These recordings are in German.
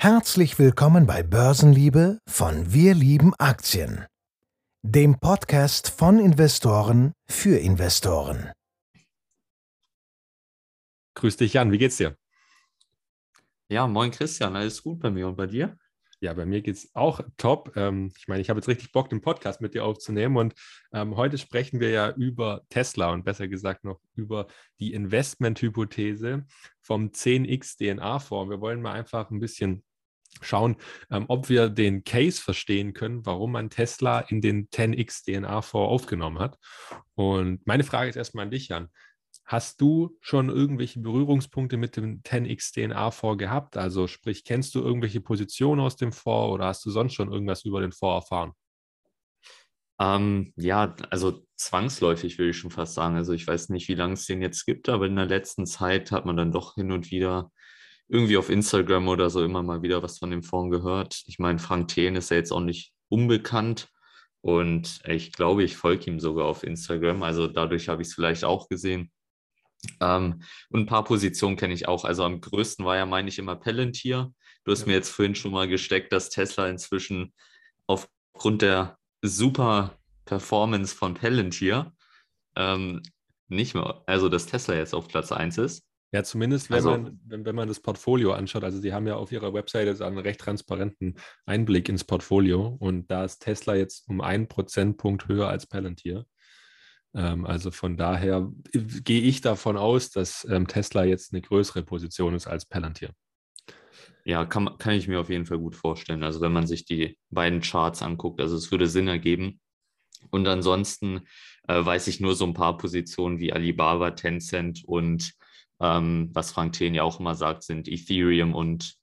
Herzlich willkommen bei Börsenliebe von Wir lieben Aktien, dem Podcast von Investoren für Investoren. Grüß dich, Jan. Wie geht's dir? Ja, moin Christian, alles gut bei mir und bei dir? Ja, bei mir geht es auch top. Ähm, ich meine, ich habe jetzt richtig Bock, den Podcast mit dir aufzunehmen. Und ähm, heute sprechen wir ja über Tesla und besser gesagt noch über die Investmenthypothese vom 10x DNA-Fonds. Wir wollen mal einfach ein bisschen schauen, ähm, ob wir den Case verstehen können, warum man Tesla in den 10x DNA-Fonds aufgenommen hat. Und meine Frage ist erstmal an dich, Jan. Hast du schon irgendwelche Berührungspunkte mit dem 10x DNA-Fonds gehabt? Also sprich, kennst du irgendwelche Positionen aus dem Fonds oder hast du sonst schon irgendwas über den Fonds erfahren? Ähm, ja, also zwangsläufig würde ich schon fast sagen. Also ich weiß nicht, wie lange es den jetzt gibt, aber in der letzten Zeit hat man dann doch hin und wieder irgendwie auf Instagram oder so immer mal wieder was von dem Fonds gehört. Ich meine, Frank Thien ist ja jetzt auch nicht unbekannt und ich glaube, ich folge ihm sogar auf Instagram. Also dadurch habe ich es vielleicht auch gesehen. Ähm, und ein paar Positionen kenne ich auch. Also am größten war ja, meine ich, immer Palantir. Du hast ja. mir jetzt vorhin schon mal gesteckt, dass Tesla inzwischen aufgrund der super Performance von Palantir ähm, nicht mehr, also dass Tesla jetzt auf Platz 1 ist. Ja, zumindest wenn, also, man, wenn, wenn man das Portfolio anschaut. Also sie haben ja auf ihrer Webseite einen recht transparenten Einblick ins Portfolio und da ist Tesla jetzt um einen Prozentpunkt höher als Palantir. Ähm, also von daher äh, gehe ich davon aus, dass ähm, Tesla jetzt eine größere Position ist als Palantir. Ja, kann, kann ich mir auf jeden Fall gut vorstellen. Also wenn man sich die beiden Charts anguckt, also es würde Sinn ergeben. Und ansonsten äh, weiß ich nur so ein paar Positionen wie Alibaba, Tencent und ähm, was Frank Thien ja auch immer sagt, sind Ethereum und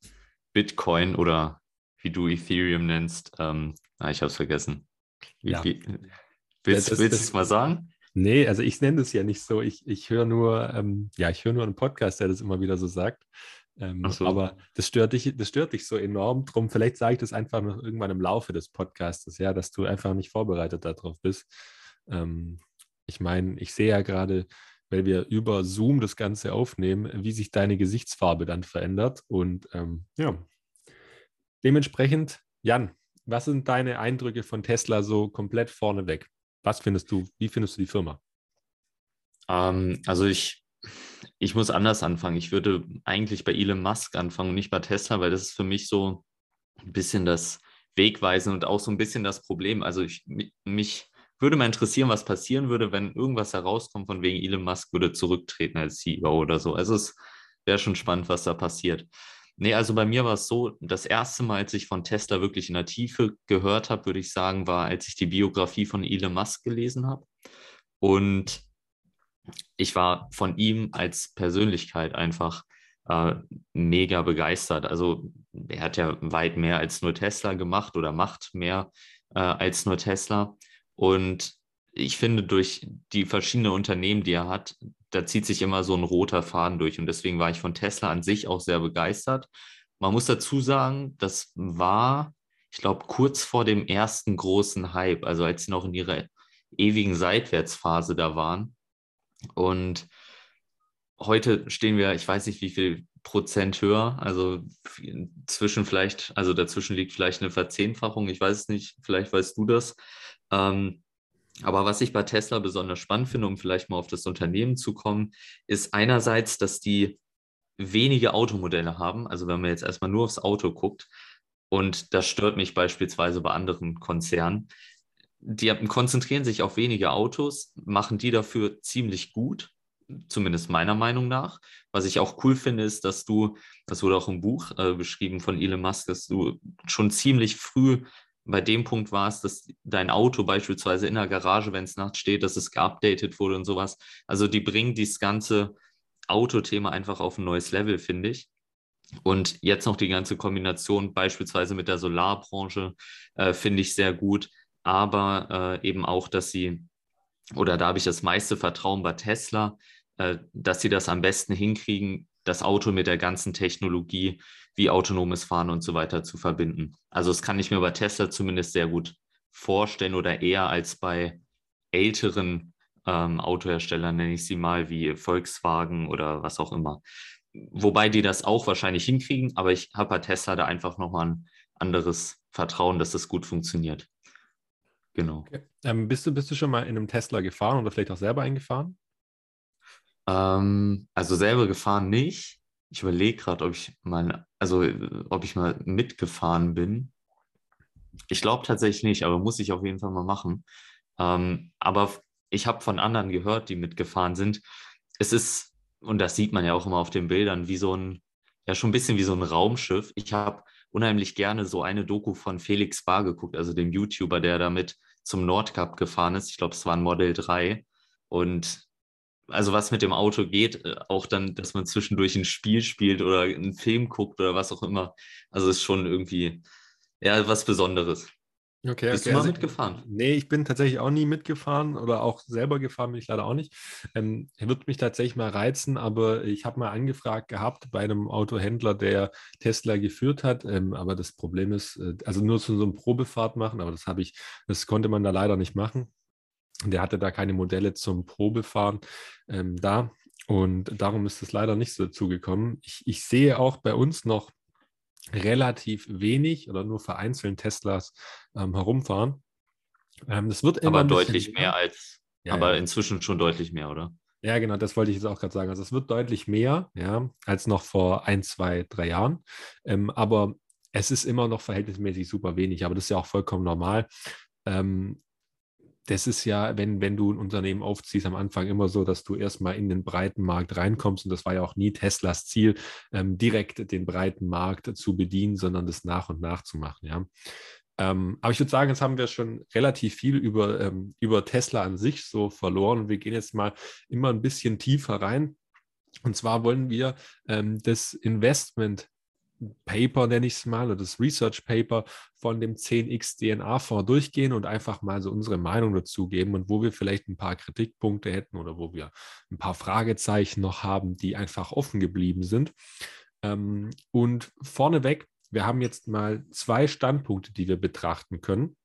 Bitcoin oder wie du Ethereum nennst. Ähm, ah, ich habe es vergessen. Ja. wie, willst du es mal sagen? Nee, also ich nenne das ja nicht so. Ich, ich höre nur, ähm, ja, ich höre nur einen Podcast, der das immer wieder so sagt. Ähm, so. Aber das stört dich, das stört dich so enorm. Drum, vielleicht sage ich das einfach noch irgendwann im Laufe des Podcasts, ja, dass du einfach nicht vorbereitet darauf bist. Ähm, ich meine, ich sehe ja gerade, weil wir über Zoom das Ganze aufnehmen, wie sich deine Gesichtsfarbe dann verändert. Und ähm, ja, dementsprechend, Jan, was sind deine Eindrücke von Tesla so komplett vorneweg? Was findest du, wie findest du die Firma? Ähm, also ich, ich muss anders anfangen. Ich würde eigentlich bei Elon Musk anfangen und nicht bei Tesla, weil das ist für mich so ein bisschen das Wegweisen und auch so ein bisschen das Problem. Also ich, mich würde mal interessieren, was passieren würde, wenn irgendwas herauskommt, von wegen Elon Musk würde zurücktreten als CEO oder so. Also es wäre schon spannend, was da passiert. Nee, also bei mir war es so, das erste Mal, als ich von Tesla wirklich in der Tiefe gehört habe, würde ich sagen, war, als ich die Biografie von Elon Musk gelesen habe. Und ich war von ihm als Persönlichkeit einfach äh, mega begeistert. Also er hat ja weit mehr als nur Tesla gemacht oder macht mehr äh, als nur Tesla. Und ich finde, durch die verschiedenen Unternehmen, die er hat, da zieht sich immer so ein roter Faden durch. Und deswegen war ich von Tesla an sich auch sehr begeistert. Man muss dazu sagen, das war, ich glaube, kurz vor dem ersten großen Hype, also als sie noch in ihrer ewigen Seitwärtsphase da waren. Und heute stehen wir, ich weiß nicht, wie viel Prozent höher, also zwischen vielleicht, also dazwischen liegt vielleicht eine Verzehnfachung, ich weiß es nicht, vielleicht weißt du das. Ähm, aber was ich bei Tesla besonders spannend finde, um vielleicht mal auf das Unternehmen zu kommen, ist einerseits, dass die wenige Automodelle haben. Also wenn man jetzt erstmal nur aufs Auto guckt, und das stört mich beispielsweise bei anderen Konzernen, die konzentrieren sich auf wenige Autos, machen die dafür ziemlich gut, zumindest meiner Meinung nach. Was ich auch cool finde, ist, dass du, das wurde auch im Buch äh, beschrieben von Elon Musk, dass du schon ziemlich früh bei dem Punkt war es, dass dein Auto beispielsweise in der Garage, wenn es nachts steht, dass es geupdatet wurde und sowas. Also die bringen dieses ganze Autothema einfach auf ein neues Level, finde ich. Und jetzt noch die ganze Kombination beispielsweise mit der Solarbranche äh, finde ich sehr gut. Aber äh, eben auch, dass sie, oder da habe ich das meiste Vertrauen bei Tesla, äh, dass sie das am besten hinkriegen, das Auto mit der ganzen Technologie wie autonomes Fahren und so weiter zu verbinden. Also das kann ich mir bei Tesla zumindest sehr gut vorstellen oder eher als bei älteren ähm, Autoherstellern, nenne ich sie mal, wie Volkswagen oder was auch immer. wobei die das auch wahrscheinlich hinkriegen, aber ich habe bei Tesla da einfach nochmal ein anderes Vertrauen, dass das gut funktioniert. Genau. Okay. Ähm, bist, du, bist du schon mal in einem Tesla gefahren oder vielleicht auch selber eingefahren? Ähm, also selber gefahren nicht. Ich überlege gerade, ob ich mal, also ob ich mal mitgefahren bin. Ich glaube tatsächlich nicht, aber muss ich auf jeden Fall mal machen. Ähm, aber ich habe von anderen gehört, die mitgefahren sind. Es ist, und das sieht man ja auch immer auf den Bildern, wie so ein, ja schon ein bisschen wie so ein Raumschiff. Ich habe unheimlich gerne so eine Doku von Felix Bar geguckt, also dem YouTuber, der damit zum Nordcup gefahren ist. Ich glaube, es war ein Model 3. Und also was mit dem Auto geht, äh, auch dann, dass man zwischendurch ein Spiel spielt oder einen Film guckt oder was auch immer. Also ist schon irgendwie ja was Besonderes. Okay, Bist okay. du mal also, mitgefahren? Nee, ich bin tatsächlich auch nie mitgefahren oder auch selber gefahren bin ich leider auch nicht. Ähm, wird mich tatsächlich mal reizen, aber ich habe mal angefragt gehabt bei einem Autohändler, der Tesla geführt hat. Ähm, aber das Problem ist, äh, also nur so, so eine Probefahrt machen, aber das habe ich, das konnte man da leider nicht machen. Der hatte da keine Modelle zum Probefahren ähm, da. Und darum ist es leider nicht so dazugekommen. Ich, ich sehe auch bei uns noch relativ wenig oder nur vereinzelt Teslas ähm, herumfahren. Ähm, das wird immer aber deutlich mehr, mehr als, ja, aber ja. inzwischen schon deutlich mehr, oder? Ja, genau, das wollte ich jetzt auch gerade sagen. Also es wird deutlich mehr, ja, als noch vor ein, zwei, drei Jahren. Ähm, aber es ist immer noch verhältnismäßig super wenig, aber das ist ja auch vollkommen normal. Ähm, das ist ja, wenn, wenn du ein Unternehmen aufziehst, am Anfang immer so, dass du erstmal in den breiten Markt reinkommst. Und das war ja auch nie Teslas Ziel, ähm, direkt den breiten Markt zu bedienen, sondern das nach und nach zu machen. Ja. Ähm, aber ich würde sagen, jetzt haben wir schon relativ viel über, ähm, über Tesla an sich so verloren. Wir gehen jetzt mal immer ein bisschen tiefer rein. Und zwar wollen wir ähm, das Investment Paper, nenne ich es mal, oder das Research Paper von dem 10x DNA-Fonds durchgehen und einfach mal so unsere Meinung dazu geben und wo wir vielleicht ein paar Kritikpunkte hätten oder wo wir ein paar Fragezeichen noch haben, die einfach offen geblieben sind. Ähm, und vorneweg, wir haben jetzt mal zwei Standpunkte, die wir betrachten können.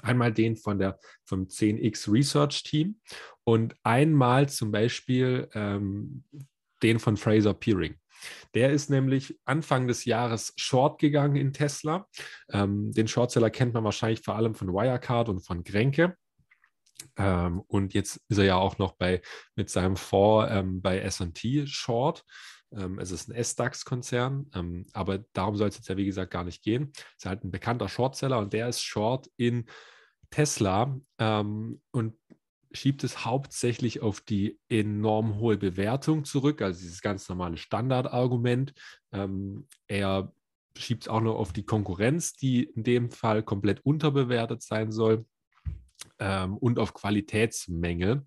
Einmal den von der, vom 10x Research Team und einmal zum Beispiel ähm, den von Fraser Peering. Der ist nämlich Anfang des Jahres short gegangen in Tesla. Ähm, den Shortseller kennt man wahrscheinlich vor allem von Wirecard und von Grenke. Ähm, und jetzt ist er ja auch noch bei, mit seinem Fonds ähm, bei SP Short. Ähm, es ist ein S-DAX-Konzern, ähm, aber darum soll es jetzt ja wie gesagt gar nicht gehen. Es ist halt ein bekannter Shortseller und der ist Short in Tesla. Ähm, und schiebt es hauptsächlich auf die enorm hohe Bewertung zurück, also dieses ganz normale Standardargument. Ähm, er schiebt es auch noch auf die Konkurrenz, die in dem Fall komplett unterbewertet sein soll. Ähm, und auf Qualitätsmängel,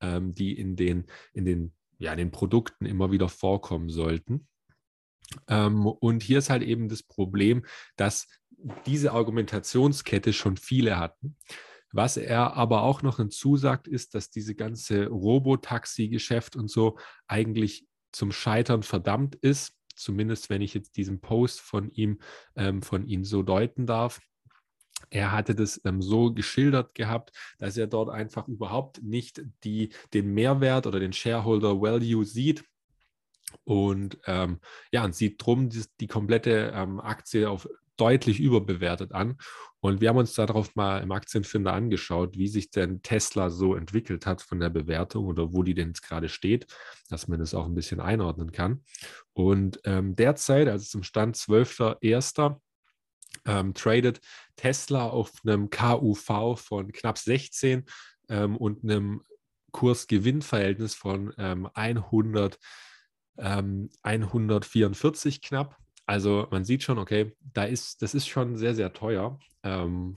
ähm, die in den, in, den, ja, in den Produkten immer wieder vorkommen sollten. Ähm, und hier ist halt eben das Problem, dass diese Argumentationskette schon viele hatten. Was er aber auch noch hinzusagt, ist, dass diese ganze Robotaxi-Geschäft und so eigentlich zum Scheitern verdammt ist. Zumindest wenn ich jetzt diesen Post von ihm, ähm, von ihm so deuten darf. Er hatte das ähm, so geschildert gehabt, dass er dort einfach überhaupt nicht die, den Mehrwert oder den Shareholder Value sieht, und ähm, ja, und sieht drum die, die komplette ähm, Aktie auf deutlich überbewertet an. Und wir haben uns darauf mal im Aktienfinder angeschaut, wie sich denn Tesla so entwickelt hat von der Bewertung oder wo die denn jetzt gerade steht, dass man das auch ein bisschen einordnen kann. Und ähm, derzeit, also zum Stand 12.01., ähm, tradet Tesla auf einem KUV von knapp 16 ähm, und einem Kursgewinnverhältnis von ähm, 100, 144 ähm, knapp. Also man sieht schon, okay, da ist, das ist schon sehr, sehr teuer. Ähm,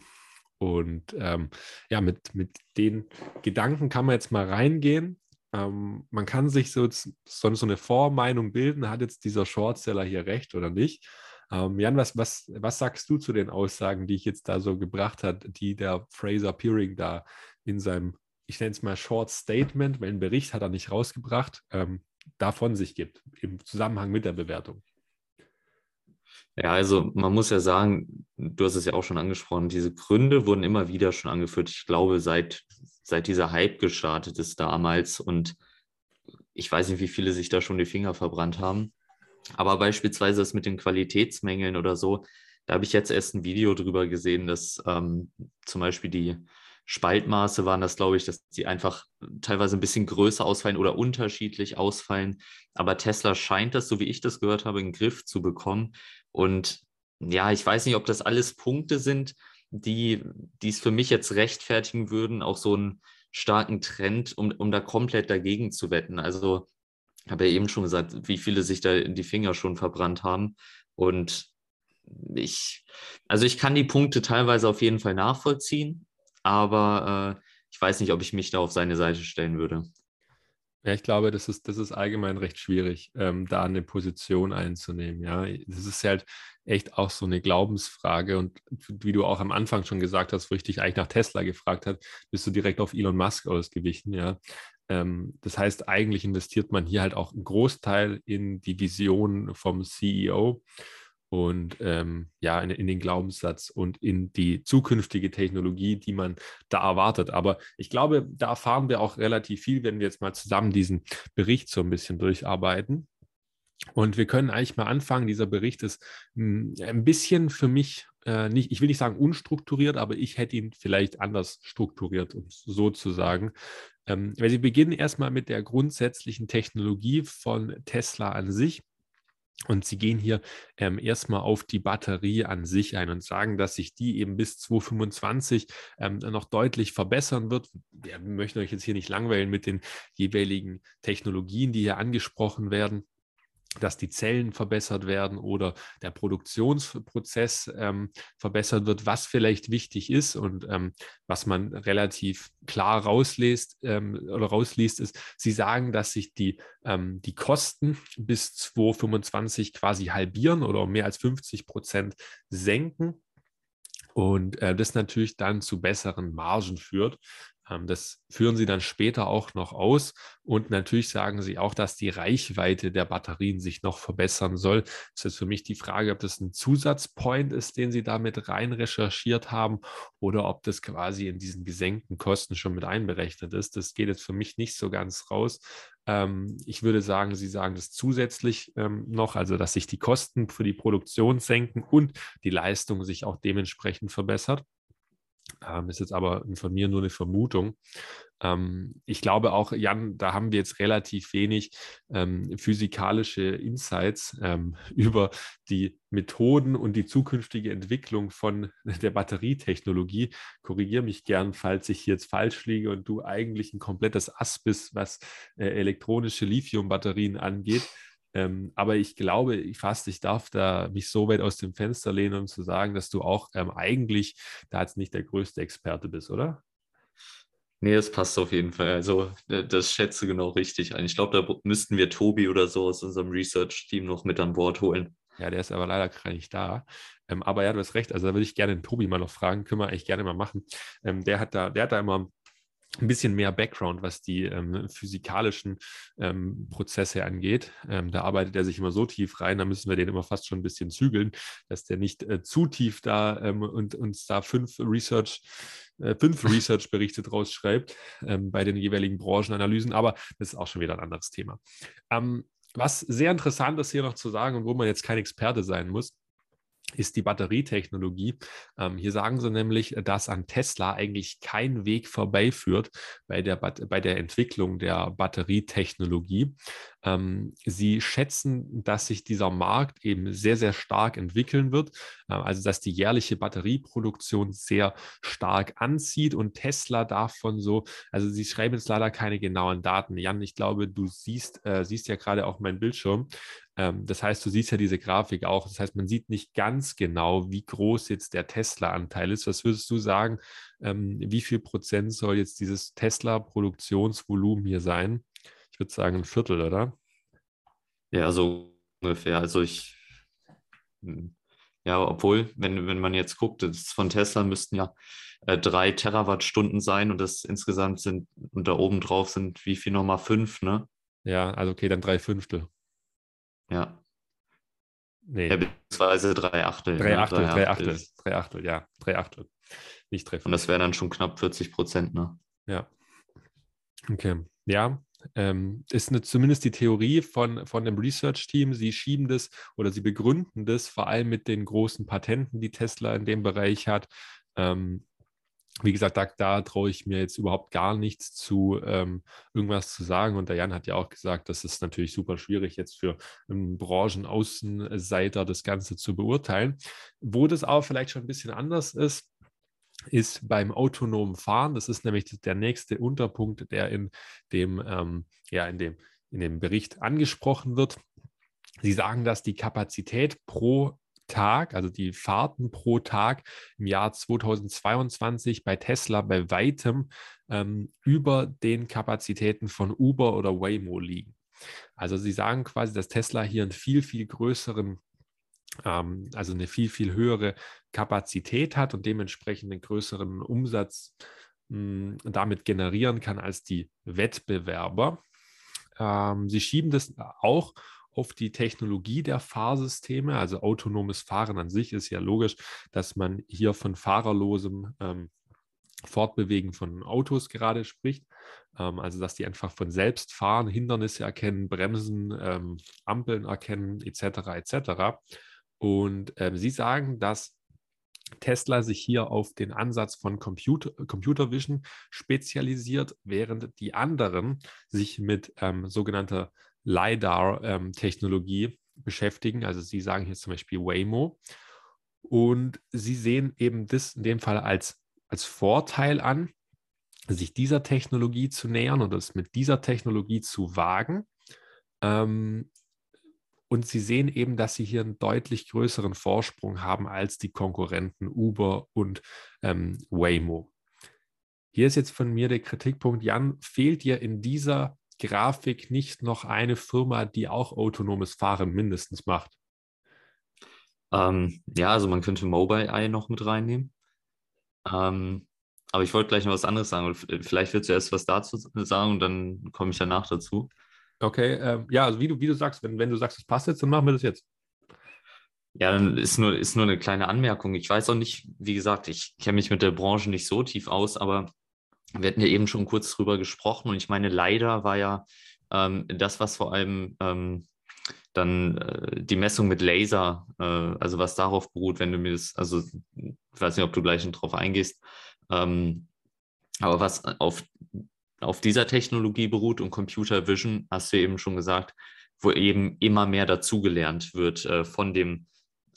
und ähm, ja, mit, mit den Gedanken kann man jetzt mal reingehen. Ähm, man kann sich so, so, eine Vormeinung bilden, hat jetzt dieser Shortseller hier recht oder nicht. Ähm, Jan, was, was, was sagst du zu den Aussagen, die ich jetzt da so gebracht habe, die der Fraser Peering da in seinem, ich nenne es mal Short Statement, weil einen Bericht hat er nicht rausgebracht, ähm, davon sich gibt, im Zusammenhang mit der Bewertung? Ja, also man muss ja sagen, du hast es ja auch schon angesprochen, diese Gründe wurden immer wieder schon angeführt. Ich glaube, seit, seit dieser Hype gestartet ist damals und ich weiß nicht, wie viele sich da schon die Finger verbrannt haben. Aber beispielsweise das mit den Qualitätsmängeln oder so, da habe ich jetzt erst ein Video drüber gesehen, dass ähm, zum Beispiel die Spaltmaße waren das, glaube ich, dass sie einfach teilweise ein bisschen größer ausfallen oder unterschiedlich ausfallen. Aber Tesla scheint das, so wie ich das gehört habe, in den Griff zu bekommen. Und ja, ich weiß nicht, ob das alles Punkte sind, die es für mich jetzt rechtfertigen würden, auch so einen starken Trend, um, um da komplett dagegen zu wetten. Also habe ja eben schon gesagt, wie viele sich da die Finger schon verbrannt haben. Und ich, also ich kann die Punkte teilweise auf jeden Fall nachvollziehen, aber äh, ich weiß nicht, ob ich mich da auf seine Seite stellen würde. Ja, ich glaube, das ist, das ist allgemein recht schwierig, ähm, da eine Position einzunehmen. Ja, das ist halt echt auch so eine Glaubensfrage. Und wie du auch am Anfang schon gesagt hast, wo ich dich eigentlich nach Tesla gefragt habe, bist du direkt auf Elon Musk ausgewichen. Ja, ähm, das heißt, eigentlich investiert man hier halt auch einen Großteil in die Vision vom CEO und ähm, ja, in, in, den Glaubenssatz und in die zukünftige Technologie, die man da erwartet. Aber ich glaube, da erfahren wir auch relativ viel, wenn wir jetzt mal zusammen diesen Bericht so ein bisschen durcharbeiten. Und wir können eigentlich mal anfangen. Dieser Bericht ist mh, hm, ein bisschen für mich äh, nicht, ich will nicht sagen unstrukturiert, aber ich hätte ihn vielleicht anders strukturiert, um sozusagen. Ähm, weil Sie beginnen erstmal mit der grundsätzlichen Technologie von Tesla an sich. Und sie gehen hier ähm, erstmal auf die Batterie an sich ein und sagen, dass sich die eben bis 2025 ähm, noch deutlich verbessern wird. Wir möchten euch jetzt hier nicht langweilen mit den jeweiligen Technologien, die hier angesprochen werden dass die Zellen verbessert werden oder der Produktionsprozess ähm, verbessert wird, was vielleicht wichtig ist und ähm, was man relativ klar rausliest ähm, oder rausliest, ist, sie sagen, dass sich die, ähm, die Kosten bis 2025 quasi halbieren oder um mehr als 50 Prozent senken und äh, das natürlich dann zu besseren Margen führt. Ähm, das führen sie dann später auch noch aus. Und natürlich sagen sie auch, dass die Reichweite der Batterien sich noch verbessern soll. Das ist für mich die Frage, ob das ein Zusatzpoint ist, den sie damit rein recherchiert haben oder ob das quasi in diesen gesenkten Kosten schon mit einberechnet ist. Das geht jetzt für mich nicht so ganz raus. Ähm, ich würde sagen, sie sagen das zusätzlich ähm, noch, also dass sich die Kosten für die Produktion senken und die Leistung sich auch dementsprechend verbessert. Ähm, ist jetzt aber von mir nur eine Vermutung. Ähm, ich glaube auch, Jan, da haben wir jetzt relativ wenig ähm, physikalische Insights ähm, über die Methoden und die zukünftige Entwicklung von der Batterietechnologie. Korrigiere mich gern, falls ich jetzt falsch liege und du eigentlich ein komplettes Ass bist, was äh, elektronische Lithium-Batterien angeht. Ähm, aber ich glaube ich fast, ich darf da mich so weit aus dem Fenster lehnen, um zu sagen, dass du auch ähm, eigentlich da jetzt nicht der größte Experte bist, oder? Nee, das passt auf jeden Fall. Also, das schätze genau richtig ein. Ich glaube, da müssten wir Tobi oder so aus unserem Research-Team noch mit an Bord holen. Ja, der ist aber leider gerade nicht da. Ähm, aber ja, du hast recht. Also, da würde ich gerne den Tobi mal noch fragen. Können wir eigentlich gerne mal machen. Ähm, der, hat da, der hat da immer ein bisschen mehr Background, was die ähm, physikalischen ähm, Prozesse angeht. Ähm, da arbeitet er sich immer so tief rein, da müssen wir den immer fast schon ein bisschen zügeln, dass der nicht äh, zu tief da ähm, und uns da fünf Research, äh, fünf Research-Berichte draus schreibt ähm, bei den jeweiligen Branchenanalysen, aber das ist auch schon wieder ein anderes Thema. Ähm, was sehr interessant ist hier noch zu sagen und wo man jetzt kein Experte sein muss, ist die Batterietechnologie. Ähm, hier sagen sie nämlich, dass an Tesla eigentlich kein Weg vorbeiführt bei der, bei der Entwicklung der Batterietechnologie. Ähm, sie schätzen, dass sich dieser Markt eben sehr, sehr stark entwickeln wird, äh, also dass die jährliche Batterieproduktion sehr stark anzieht und Tesla davon so, also sie schreiben jetzt leider keine genauen Daten. Jan, ich glaube, du siehst, äh, siehst ja gerade auch meinen Bildschirm. Ähm, das heißt, du siehst ja diese Grafik auch. Das heißt, man sieht nicht ganz genau, wie groß jetzt der Tesla-Anteil ist. Was würdest du sagen, ähm, wie viel Prozent soll jetzt dieses Tesla-Produktionsvolumen hier sein? Ich würde sagen ein Viertel, oder? Ja, so ungefähr. Also ich, hm, ja, obwohl, wenn, wenn man jetzt guckt, das von Tesla müssten ja äh, drei Terawattstunden sein und das insgesamt sind, und da oben drauf sind wie viel nochmal fünf, ne? Ja, also okay, dann drei Fünftel. Ja. Nee. Ja, beziehungsweise drei Achtel. Drei Achtel, ne? drei Achtel, drei Achtel, ja, drei Achtel. Nicht treffen. Und das wäre dann schon knapp 40 Prozent, ne? Ja. Okay. Ja, ähm, ist eine, zumindest die Theorie von, von dem Research-Team. Sie schieben das oder sie begründen das vor allem mit den großen Patenten, die Tesla in dem Bereich hat. Ähm, wie gesagt, da, da traue ich mir jetzt überhaupt gar nichts zu, ähm, irgendwas zu sagen. Und der Jan hat ja auch gesagt, das ist natürlich super schwierig jetzt für einen Branchenaußenseiter das Ganze zu beurteilen. Wo das auch vielleicht schon ein bisschen anders ist, ist beim autonomen Fahren. Das ist nämlich der nächste Unterpunkt, der in dem, ähm, ja, in dem, in dem Bericht angesprochen wird. Sie sagen, dass die Kapazität pro Tag, also die Fahrten pro Tag im Jahr 2022 bei Tesla bei weitem ähm, über den Kapazitäten von Uber oder Waymo liegen. Also sie sagen quasi, dass Tesla hier einen viel, viel größeren also eine viel, viel höhere Kapazität hat und dementsprechend einen größeren Umsatz mh, hm, damit generieren kann als die Wettbewerber. Ähm, sie schieben das auch auf die Technologie der Fahrsysteme. Also autonomes Fahren an sich ist ja logisch, dass man hier von fahrerlosem ähm, Fortbewegen von Autos gerade spricht. Ähm, also dass die einfach von selbst fahren, Hindernisse erkennen, Bremsen, ähm, Ampeln erkennen, etc. etc. Und äh, Sie sagen, dass Tesla sich hier auf den Ansatz von Computer, Computer Vision spezialisiert, während die anderen sich mit ähm, sogenannter LiDAR-Technologie ähm, beschäftigen. Also Sie sagen hier zum Beispiel Waymo. Und Sie sehen eben das in dem Fall als, als Vorteil an, sich dieser Technologie zu nähern oder es mit dieser Technologie zu wagen. Ähm, und sie sehen eben, dass sie hier einen deutlich größeren Vorsprung haben als die Konkurrenten Uber und ähm, Waymo. Hier ist jetzt von mir der Kritikpunkt, Jan, fehlt dir in dieser Grafik nicht noch eine Firma, die auch autonomes Fahren mindestens macht? Ähm, ja, also man könnte Mobileye noch mit reinnehmen. Ähm, aber ich wollte gleich noch was anderes sagen. Vielleicht wird zuerst was dazu sagen und dann komme ich danach dazu. Okay, ähm, ja, also wie du, wie du sagst, wenn, wenn du sagst, es passt jetzt, dann machen wir das jetzt. Ja, dann ist nur, ist nur eine kleine Anmerkung. Ich weiß auch nicht, wie gesagt, ich kenne mich mit der Branche nicht so tief aus, aber wir hatten ja eben schon kurz drüber gesprochen und ich meine, leider war ja ähm, das, was vor allem ähm, dann äh, die Messung mit Laser, äh, also was darauf beruht, wenn du mir das, also ich weiß nicht, ob du gleich drauf eingehst, ähm, aber was auf auf dieser Technologie beruht und Computer Vision, hast du eben schon gesagt, wo eben immer mehr dazugelernt wird äh, von dem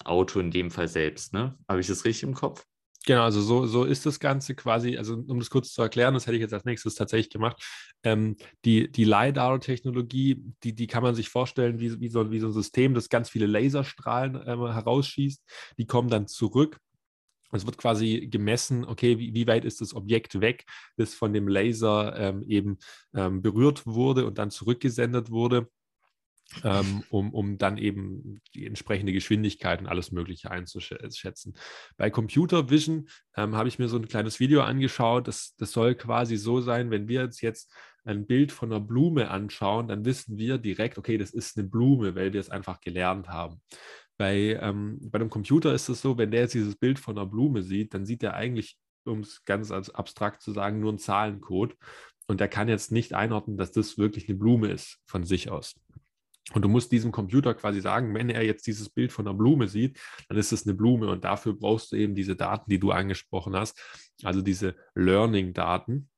Auto in dem Fall selbst. Ne? Habe ich das richtig im Kopf? Genau, also so, so ist das Ganze quasi, also um das kurz zu erklären, das hätte ich jetzt als nächstes tatsächlich gemacht. Ähm, die die LiDAR-Technologie, die, die kann man sich vorstellen wie, wie, so, wie so ein System, das ganz viele Laserstrahlen ähm, herausschießt. Die kommen dann zurück es wird quasi gemessen, okay, wie, wie, weit ist das Objekt weg, das von dem Laser ähm, eben ähm, berührt wurde und dann zurückgesendet wurde, ähm, um, um dann eben die entsprechende Geschwindigkeit und alles Mögliche einzuschätzen. Bei Computer Vision ähm, habe ich mir so ein kleines Video angeschaut. Das, das soll quasi so sein, wenn wir jetzt, jetzt ein Bild von einer Blume anschauen, dann wissen wir direkt, okay, das ist eine Blume, weil wir es einfach gelernt haben. Bei, ähm, bei einem Computer ist es so, wenn der jetzt dieses Bild von einer Blume sieht, dann sieht er eigentlich, um es ganz abstrakt zu sagen, nur einen Zahlencode. Und der kann jetzt nicht einordnen, dass das wirklich eine Blume ist von sich aus. Und du musst diesem Computer quasi sagen, wenn er jetzt dieses Bild von einer Blume sieht, dann ist es eine Blume. Und dafür brauchst du eben diese Daten, die du angesprochen hast, also diese Learning-Daten.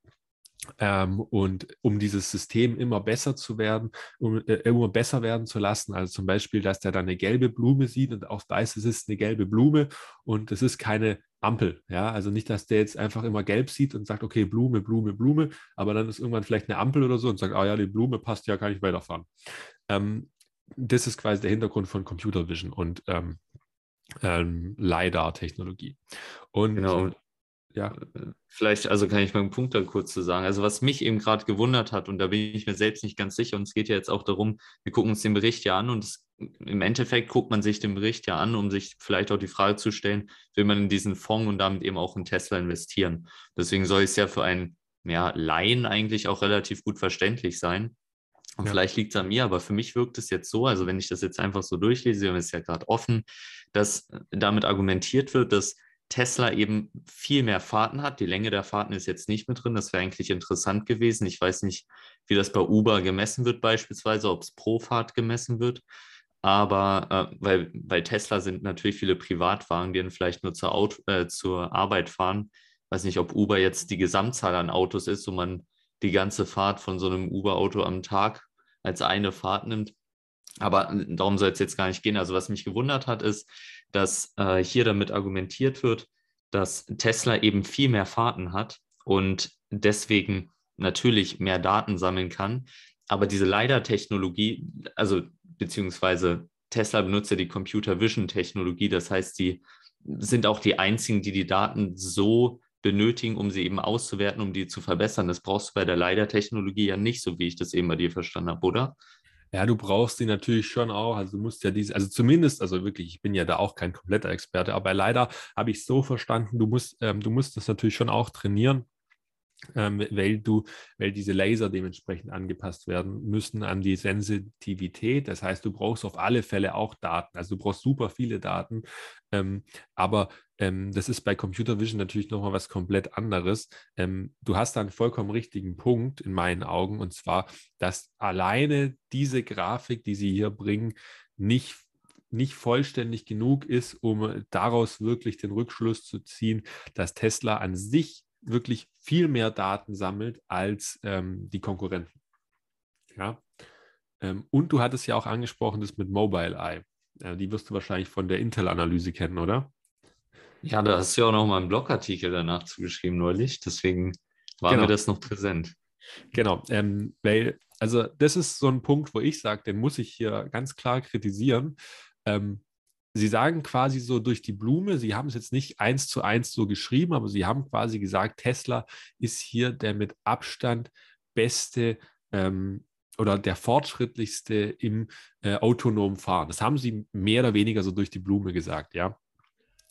Ähm, und um dieses System immer besser zu werden, um äh, immer besser werden zu lassen, also zum Beispiel, dass der dann eine gelbe Blume sieht und auch weiß, es ist eine gelbe Blume und es ist keine Ampel, ja, also nicht, dass der jetzt einfach immer gelb sieht und sagt, okay, Blume, Blume, Blume, aber dann ist irgendwann vielleicht eine Ampel oder so und sagt, ah ja, die Blume passt ja, kann ich weiterfahren. Ähm, das ist quasi der Hintergrund von Computer Vision und ähm, ähm, LiDAR-Technologie. Und genau ja, vielleicht, also kann ich mal einen Punkt da kurz zu sagen. Also was mich eben gerade gewundert hat, und da bin ich mir selbst nicht ganz sicher, und es geht ja jetzt auch darum, wir gucken uns den Bericht ja an und es, im Endeffekt guckt man sich den Bericht ja an, um sich vielleicht auch die Frage zu stellen, will man in diesen Fonds und damit eben auch in Tesla investieren. Deswegen soll es ja für einen ja, Laien eigentlich auch relativ gut verständlich sein. Und ja. vielleicht liegt es an mir, aber für mich wirkt es jetzt so, also wenn ich das jetzt einfach so durchlese, und es ist ja gerade offen, dass damit argumentiert wird, dass Tesla eben viel mehr Fahrten hat. Die Länge der Fahrten ist jetzt nicht mit drin. Das wäre eigentlich interessant gewesen. Ich weiß nicht, wie das bei Uber gemessen wird beispielsweise, ob es pro Fahrt gemessen wird. Aber äh, weil bei Tesla sind natürlich viele Privatwagen, die dann vielleicht nur zur, Auto, äh, zur Arbeit fahren. Ich weiß nicht, ob Uber jetzt die Gesamtzahl an Autos ist, wo man die ganze Fahrt von so einem Uber-Auto am Tag als eine Fahrt nimmt. Aber darum soll es jetzt gar nicht gehen. Also was mich gewundert hat, ist, dass äh, hier damit argumentiert wird, dass Tesla eben viel mehr Fahrten hat und deswegen natürlich mehr Daten sammeln kann. Aber diese LiDAR-Technologie, also beziehungsweise Tesla benutzt ja die Computer Vision-Technologie, das heißt, die sind auch die einzigen, die die Daten so benötigen, um sie eben auszuwerten, um die zu verbessern. Das brauchst du bei der LiDAR-Technologie ja nicht, so wie ich das eben bei dir verstanden habe, oder? Ja, du brauchst die natürlich schon auch. Also du musst ja diese, also zumindest, also wirklich, ich bin ja da auch kein kompletter Experte, aber leider habe ich so verstanden, du musst, ähm, du musst das natürlich schon auch trainieren ähm, weil du, weil diese Laser dementsprechend angepasst werden müssen an die Sensitivität. Das heißt, du brauchst auf alle Fälle auch Daten. Also du brauchst super viele Daten, ähm, aber ähm, das ist bei Computer Vision natürlich nochmal was komplett anderes. Ähm, du hast da einen vollkommen richtigen Punkt in meinen Augen, und zwar, dass alleine diese Grafik, die sie hier bringen, nicht nicht vollständig genug ist, um daraus wirklich den Rückschluss zu ziehen, dass Tesla an sich wirklich viel mehr Daten sammelt als ähm, die Konkurrenten. Ja. Ähm, und du hattest ja auch angesprochen, das mit Mobile Eye. Äh, die wirst du wahrscheinlich von der Intel-Analyse kennen, oder? Ja, da hast du ja auch noch mal einen Blogartikel danach zugeschrieben neulich, deswegen war genau. mir das noch präsent. Genau, ähm, weil, also das ist so ein Punkt, wo ich sage, den muss ich hier ganz klar kritisieren. Ähm, Sie sagen quasi so durch die Blume, Sie haben es jetzt nicht eins zu eins so geschrieben, aber Sie haben quasi gesagt, Tesla ist hier der mit Abstand beste ähm, oder der fortschrittlichste im äh, autonomen Fahren. Das haben Sie mehr oder weniger so durch die Blume gesagt, ja.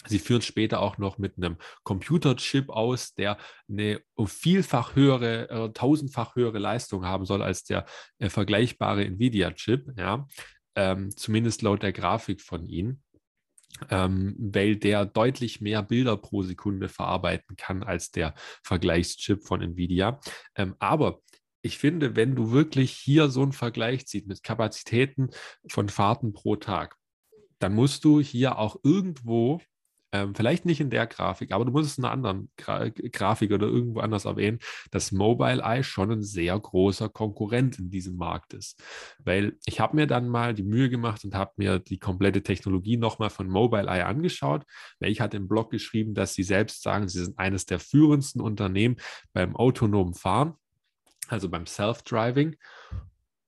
Sie führen später auch noch mit einem Computerchip aus, der eine vielfach höhere, äh, tausendfach höhere Leistung haben soll als der äh, vergleichbare Nvidia-Chip, ja. Ähm, zumindest laut der Grafik von Ihnen ähm, weil der deutlich mehr Bilder pro Sekunde verarbeiten kann als der Vergleichschip von Nvidia. Ähm, aber ich finde, wenn du wirklich hier so einen Vergleich ziehst mit Kapazitäten von Fahrten pro Tag, dann musst du hier auch irgendwo ähm, vielleicht nicht in der Grafik, aber du musst es in einer anderen Gra Grafik oder irgendwo anders erwähnen, dass Mobile Eye schon ein sehr großer Konkurrent in diesem Markt ist. Weil ich habe mir dann mal die Mühe gemacht und habe mir die komplette Technologie nochmal von Mobile Eye angeschaut, weil ich hatte im Blog geschrieben, dass sie selbst sagen, sie sind eines der führendsten Unternehmen beim autonomen Fahren, also beim Self-Driving.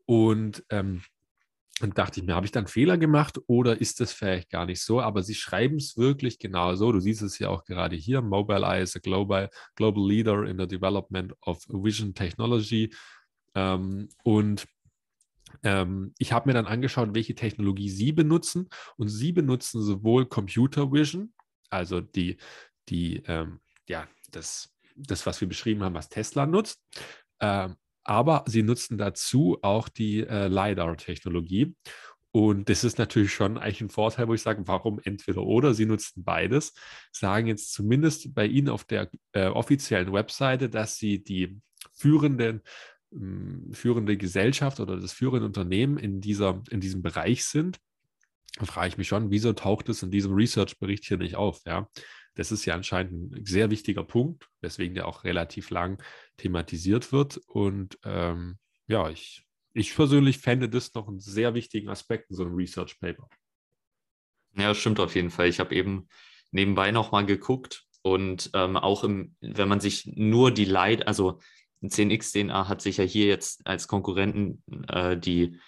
Und ähm, und dachte ich mir, habe ich da einen Fehler gemacht oder ist das vielleicht gar nicht so? Aber sie schreiben es wirklich genau so. Du siehst es ja auch gerade hier. Mobile Eye is a global, global leader in the development of vision technology. Ähm, und ähm, ich habe mir dann angeschaut, welche Technologie sie benutzen. Und sie benutzen sowohl Computer Vision, also die, die ähm, ja, das, das, was wir beschrieben haben, was Tesla nutzt, ähm, aber sie nutzen dazu auch die äh, LiDAR-Technologie. Und das ist natürlich schon eigentlich ein Vorteil, wo ich sage, warum entweder oder? Sie nutzen beides, sagen jetzt zumindest bei Ihnen auf der äh, offiziellen Webseite, dass Sie die führenden hm, führende Gesellschaft oder das führende Unternehmen in, dieser, in diesem Bereich sind. Da frage ich mich schon, wieso taucht es in diesem Research-Bericht hier nicht auf? Ja? Das ist ja anscheinend ein sehr wichtiger Punkt, weswegen der auch relativ lang thematisiert wird. Und ähm, ja, ich, ich persönlich fände das noch einen sehr wichtigen Aspekt in so einem Research Paper. Ja, stimmt auf jeden Fall. Ich habe eben nebenbei nochmal geguckt und ähm, auch im, wenn man sich nur die Leid, also 10x-DNA hat sich ja hier jetzt als Konkurrenten äh, die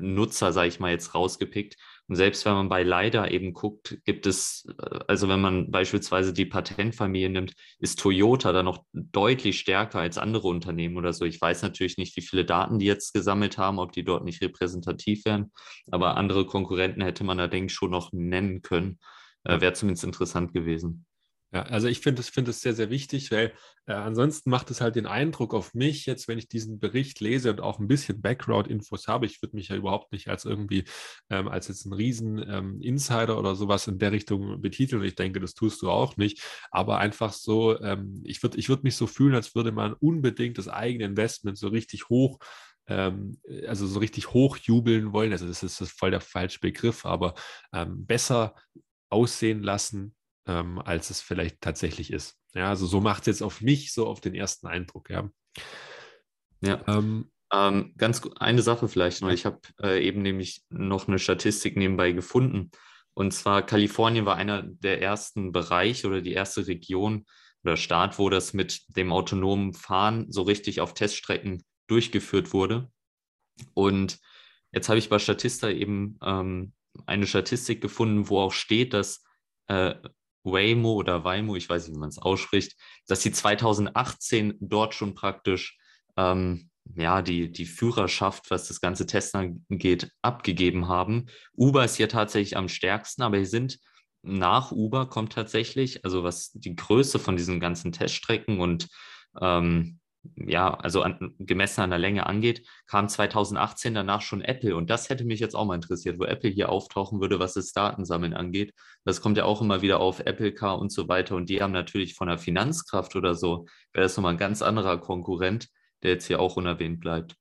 LiDAR-Nutzer, sage ich mal, jetzt rausgepickt. Und selbst wenn man bei Leider eben guckt, gibt es, äh, also wenn man beispielsweise die Patentfamilie nimmt, ist Toyota da noch deutlich stärker als andere Unternehmen oder so. Ich weiß natürlich nicht, wie viele Daten die jetzt gesammelt haben, ob die dort nicht repräsentativ wären, aber andere Konkurrenten hätte man da, denke ich, schon noch nennen können. Äh, Wäre zumindest interessant gewesen. Ja, also ich finde es find sehr, sehr wichtig, weil äh, ansonsten macht es halt den Eindruck auf mich, jetzt, wenn ich diesen Bericht lese und auch ein bisschen Background-Infos habe, ich würde mich ja überhaupt nicht als irgendwie, ähm, als jetzt ein riesen ähm, oder sowas in der Richtung betiteln. Ich denke, das tust du auch nicht. Aber einfach so, ähm, ich würde ich würd mich so fühlen, als würde man unbedingt das eigene Investment so richtig hoch ähm, also so richtig hochjubeln wollen. Also das ist, das ist voll der falsche Begriff, aber ähm, besser aussehen lassen, ähm, als es vielleicht tatsächlich ist. Ja, also so macht es jetzt auf mich so auf den ersten Eindruck, ja. Ja. Ähm, ähm, ganz eine Sache vielleicht noch. Ich habe äh, eben nämlich noch eine Statistik nebenbei gefunden. Und zwar Kalifornien war einer der ersten Bereiche oder die erste Region oder Staat, wo das mit dem autonomen Fahren so richtig auf Teststrecken durchgeführt wurde. Und jetzt habe ich bei Statista eben ähm, eine Statistik gefunden, wo auch steht, dass äh, Waymo oder Waymo, ich weiß nicht, wie man es ausspricht, dass sie 2018 dort schon praktisch ähm, ja, die, die Führerschaft, was das ganze Testen angeht, abgegeben haben. Uber ist hier tatsächlich am stärksten, aber hier sind nach Uber kommt tatsächlich, also was die Größe von diesen ganzen Teststrecken und ähm, ja, also an, gemessen an der Länge angeht, kam 2018 danach schon Apple. Und das hätte mich jetzt auch mal interessiert, wo Apple hier auftauchen würde, was das Datensammeln angeht. Das kommt ja auch immer wieder auf Apple Car und so weiter. Und die haben natürlich von der Finanzkraft oder so, wäre das nochmal ein ganz anderer Konkurrent, der jetzt hier auch unerwähnt bleibt.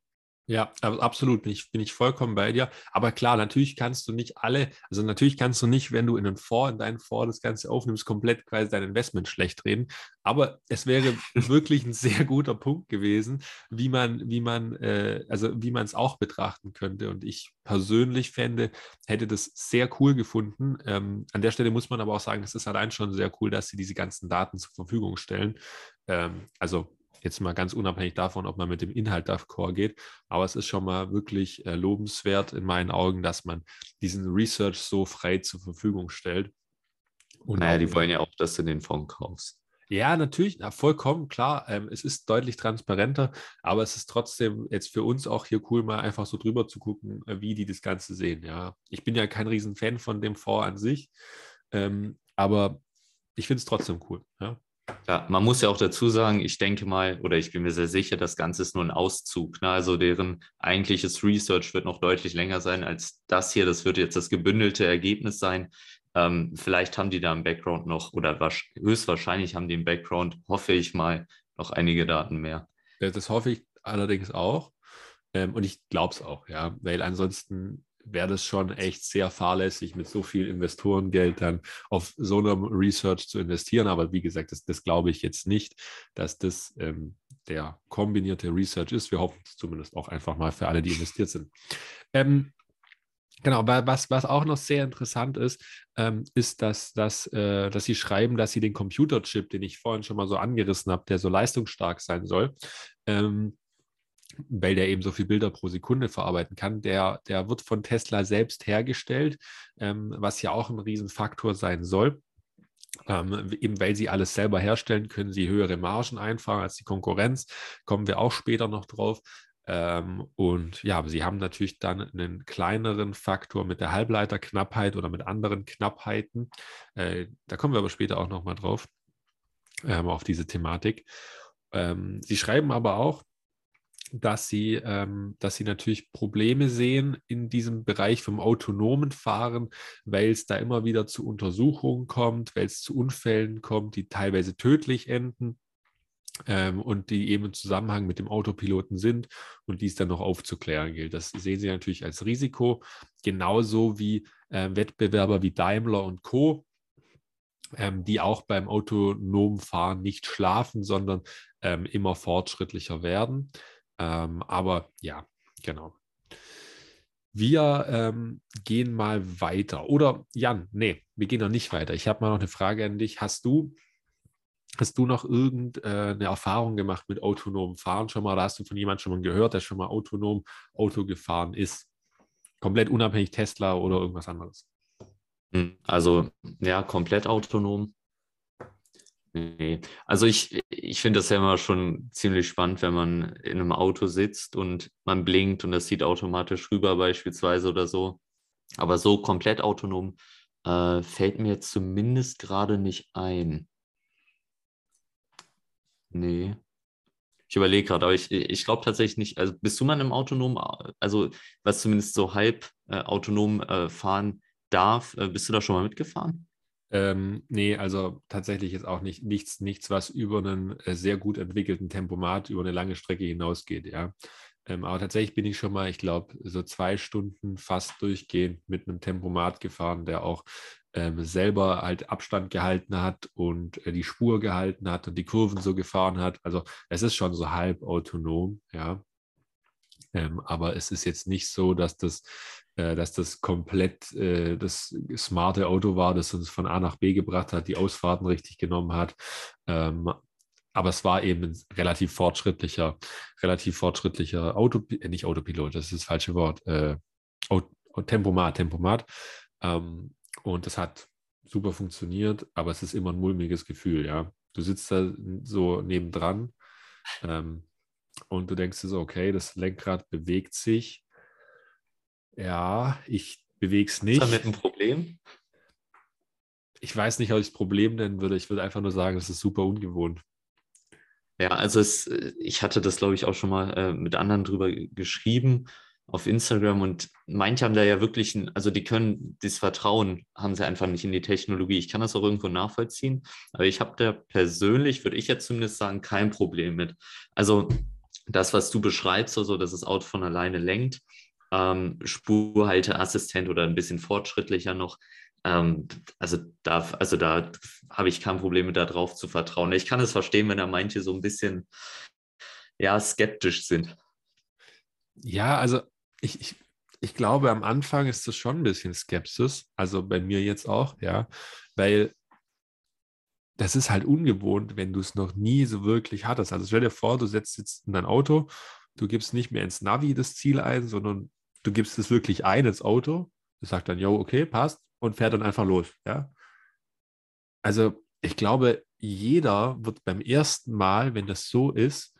Ja, absolut, bin ich, bin ich vollkommen bei dir. Aber klar, natürlich kannst du nicht alle, also natürlich kannst du nicht, wenn du in einen Fonds, in deinen Fonds das Ganze aufnimmst, komplett quasi dein Investment schlecht reden. Aber es wäre wirklich ein sehr guter Punkt gewesen, wie man, wie man, äh, also wie man es auch betrachten könnte. Und ich persönlich fände, hätte das sehr cool gefunden. Ähm, an der Stelle muss man aber auch sagen, es ist allein schon sehr cool, dass sie diese ganzen Daten zur Verfügung stellen. Ähm, also Jetzt mal ganz unabhängig davon, ob man mit dem Inhalt d'accord geht. Aber es ist schon mal wirklich äh, lobenswert in meinen Augen, dass man diesen Research so frei zur Verfügung stellt. Und naja, die wollen ja auch, dass du den Fonds kaufst. Ja, natürlich, na, vollkommen klar. Ähm, es ist deutlich transparenter, aber es ist trotzdem jetzt für uns auch hier cool, mal einfach so drüber zu gucken, äh, wie die das Ganze sehen. Ja, ich bin ja kein Riesenfan von dem Fonds an sich, ähm, aber ich finde es trotzdem cool. Ja. Ja, man muss ja auch dazu sagen, ich denke mal, oder ich bin mir sehr sicher, das Ganze ist nur ein Auszug. Ne? Also deren eigentliches Research wird noch deutlich länger sein als das hier. Das wird jetzt das gebündelte Ergebnis sein. Ähm, vielleicht haben die da im Background noch, oder höchstwahrscheinlich haben die im Background, hoffe ich mal, noch einige Daten mehr. Das hoffe ich allerdings auch. Ähm, und ich glaube es auch, ja, weil ansonsten wäre das schon echt sehr fahrlässig, mit so viel Investorengeld dann auf so einem Research zu investieren. Aber wie gesagt, das, das glaube ich jetzt nicht, dass das ähm, der kombinierte Research ist. Wir hoffen es zumindest auch einfach mal für alle, die investiert sind. Ähm, Genau, was, was auch noch sehr interessant ist, ähm, ist, dass, dass, äh, dass Sie schreiben, dass Sie den Computerchip, den ich vorhin schon mal so angerissen habe, der so leistungsstark sein soll, ähm, weil der eben so viele Bilder pro Sekunde verarbeiten kann, der, der wird von Tesla selbst hergestellt, ähm, was ja auch ein Riesenfaktor sein soll. Ähm, eben weil sie alles selber herstellen, können sie höhere Margen einfahren als die Konkurrenz. Kommen wir auch später noch drauf. Ähm, und ja, sie haben natürlich dann einen kleineren Faktor mit der Halbleiterknappheit oder mit anderen Knappheiten. Äh, da kommen wir aber später auch nochmal drauf, ähm, auf diese Thematik. Ähm, sie schreiben aber auch, dass sie, ähm, dass sie natürlich Probleme sehen in diesem Bereich vom autonomen Fahren, weil es da immer wieder zu Untersuchungen kommt, weil es zu Unfällen kommt, die teilweise tödlich enden. Ähm, und die eben im Zusammenhang mit dem Autopiloten sind und dies dann noch aufzuklären gilt. Das sehen Sie natürlich als Risiko, genauso wie äh, Wettbewerber wie Daimler und Co., ähm, die auch beim autonomen Fahren nicht schlafen, sondern ähm, immer fortschrittlicher werden. Ähm, aber ja, genau. Wir ähm, gehen mal weiter. Oder Jan, nee, wir gehen noch nicht weiter. Ich habe mal noch eine Frage an dich. Hast du, hast du noch irgendeine äh, Erfahrung gemacht mit autonomem Fahren schon mal? Oder hast du von jemandem schon mal gehört, der schon mal autonom Auto gefahren ist? Komplett unabhängig Tesla oder irgendwas anderes? Hm, also ja, komplett autonom Nee. Also ich, ich finde das ja immer schon ziemlich spannend, wenn man in einem Auto sitzt und man blinkt und das sieht automatisch rüber beispielsweise oder so. Aber so komplett autonom äh, fällt mir zumindest gerade nicht ein. Nee. Ich überlege gerade, aber ich, ich glaube tatsächlich nicht. Also bist du mal im autonomen, also was zumindest so halb äh, autonom äh, fahren darf, äh, bist du da schon mal mitgefahren? Ähm, nee, also tatsächlich ist auch nicht nichts, nichts, was über einen äh, sehr gut entwickelten Tempomat über eine lange Strecke hinausgeht, ja. Ähm, aber tatsächlich bin ich schon mal, ich glaube, so zwei Stunden fast durchgehend mit einem Tempomat gefahren, der auch ähm, selber halt Abstand gehalten hat und äh, die Spur gehalten hat und die Kurven so gefahren hat. Also es ist schon so halb autonom, ja. Ähm, aber es ist jetzt nicht so, dass das, dass das komplett äh, das smarte Auto war, das uns von A nach B gebracht hat, die Ausfahrten richtig genommen hat. Ähm, aber es war eben ein relativ fortschrittlicher, relativ fortschrittlicher Auto, äh, nicht Autopilot, das ist das falsche Wort, äh, Tempomat, Tempomat. Ähm, und das hat super funktioniert, aber es ist immer ein mulmiges Gefühl, ja. Du sitzt da so nebendran ähm, und du denkst dir so, okay, das Lenkrad bewegt sich. Ja, ich bewege es nicht. Ist damit ein Problem? Ich weiß nicht, ob ich das Problem nennen würde. Ich würde einfach nur sagen, es ist super ungewohnt. Ja, also es, ich hatte das, glaube ich, auch schon mal äh, mit anderen drüber geschrieben auf Instagram und manche haben da ja wirklich, ein, also die können, das Vertrauen haben sie einfach nicht in die Technologie. Ich kann das auch irgendwo nachvollziehen, aber ich habe da persönlich, würde ich jetzt zumindest sagen, kein Problem mit. Also das, was du beschreibst, also dass das Auto von alleine lenkt, ähm, Spurhalteassistent oder ein bisschen fortschrittlicher noch, ähm, also da, also da habe ich kein Problem mit, darauf zu vertrauen. Ich kann es verstehen, wenn da manche so ein bisschen ja, skeptisch sind. Ja, also ich, ich, ich glaube, am Anfang ist das schon ein bisschen Skepsis, also bei mir jetzt auch, ja, weil das ist halt ungewohnt, wenn du es noch nie so wirklich hattest. Also stell dir vor, du setzt jetzt in dein Auto, du gibst nicht mehr ins Navi das Ziel ein, sondern du gibst es wirklich ein ins Auto. Das sagt dann, jo, okay, passt und fährt dann einfach los, ja. Also ich glaube, jeder wird beim ersten Mal, wenn das so ist,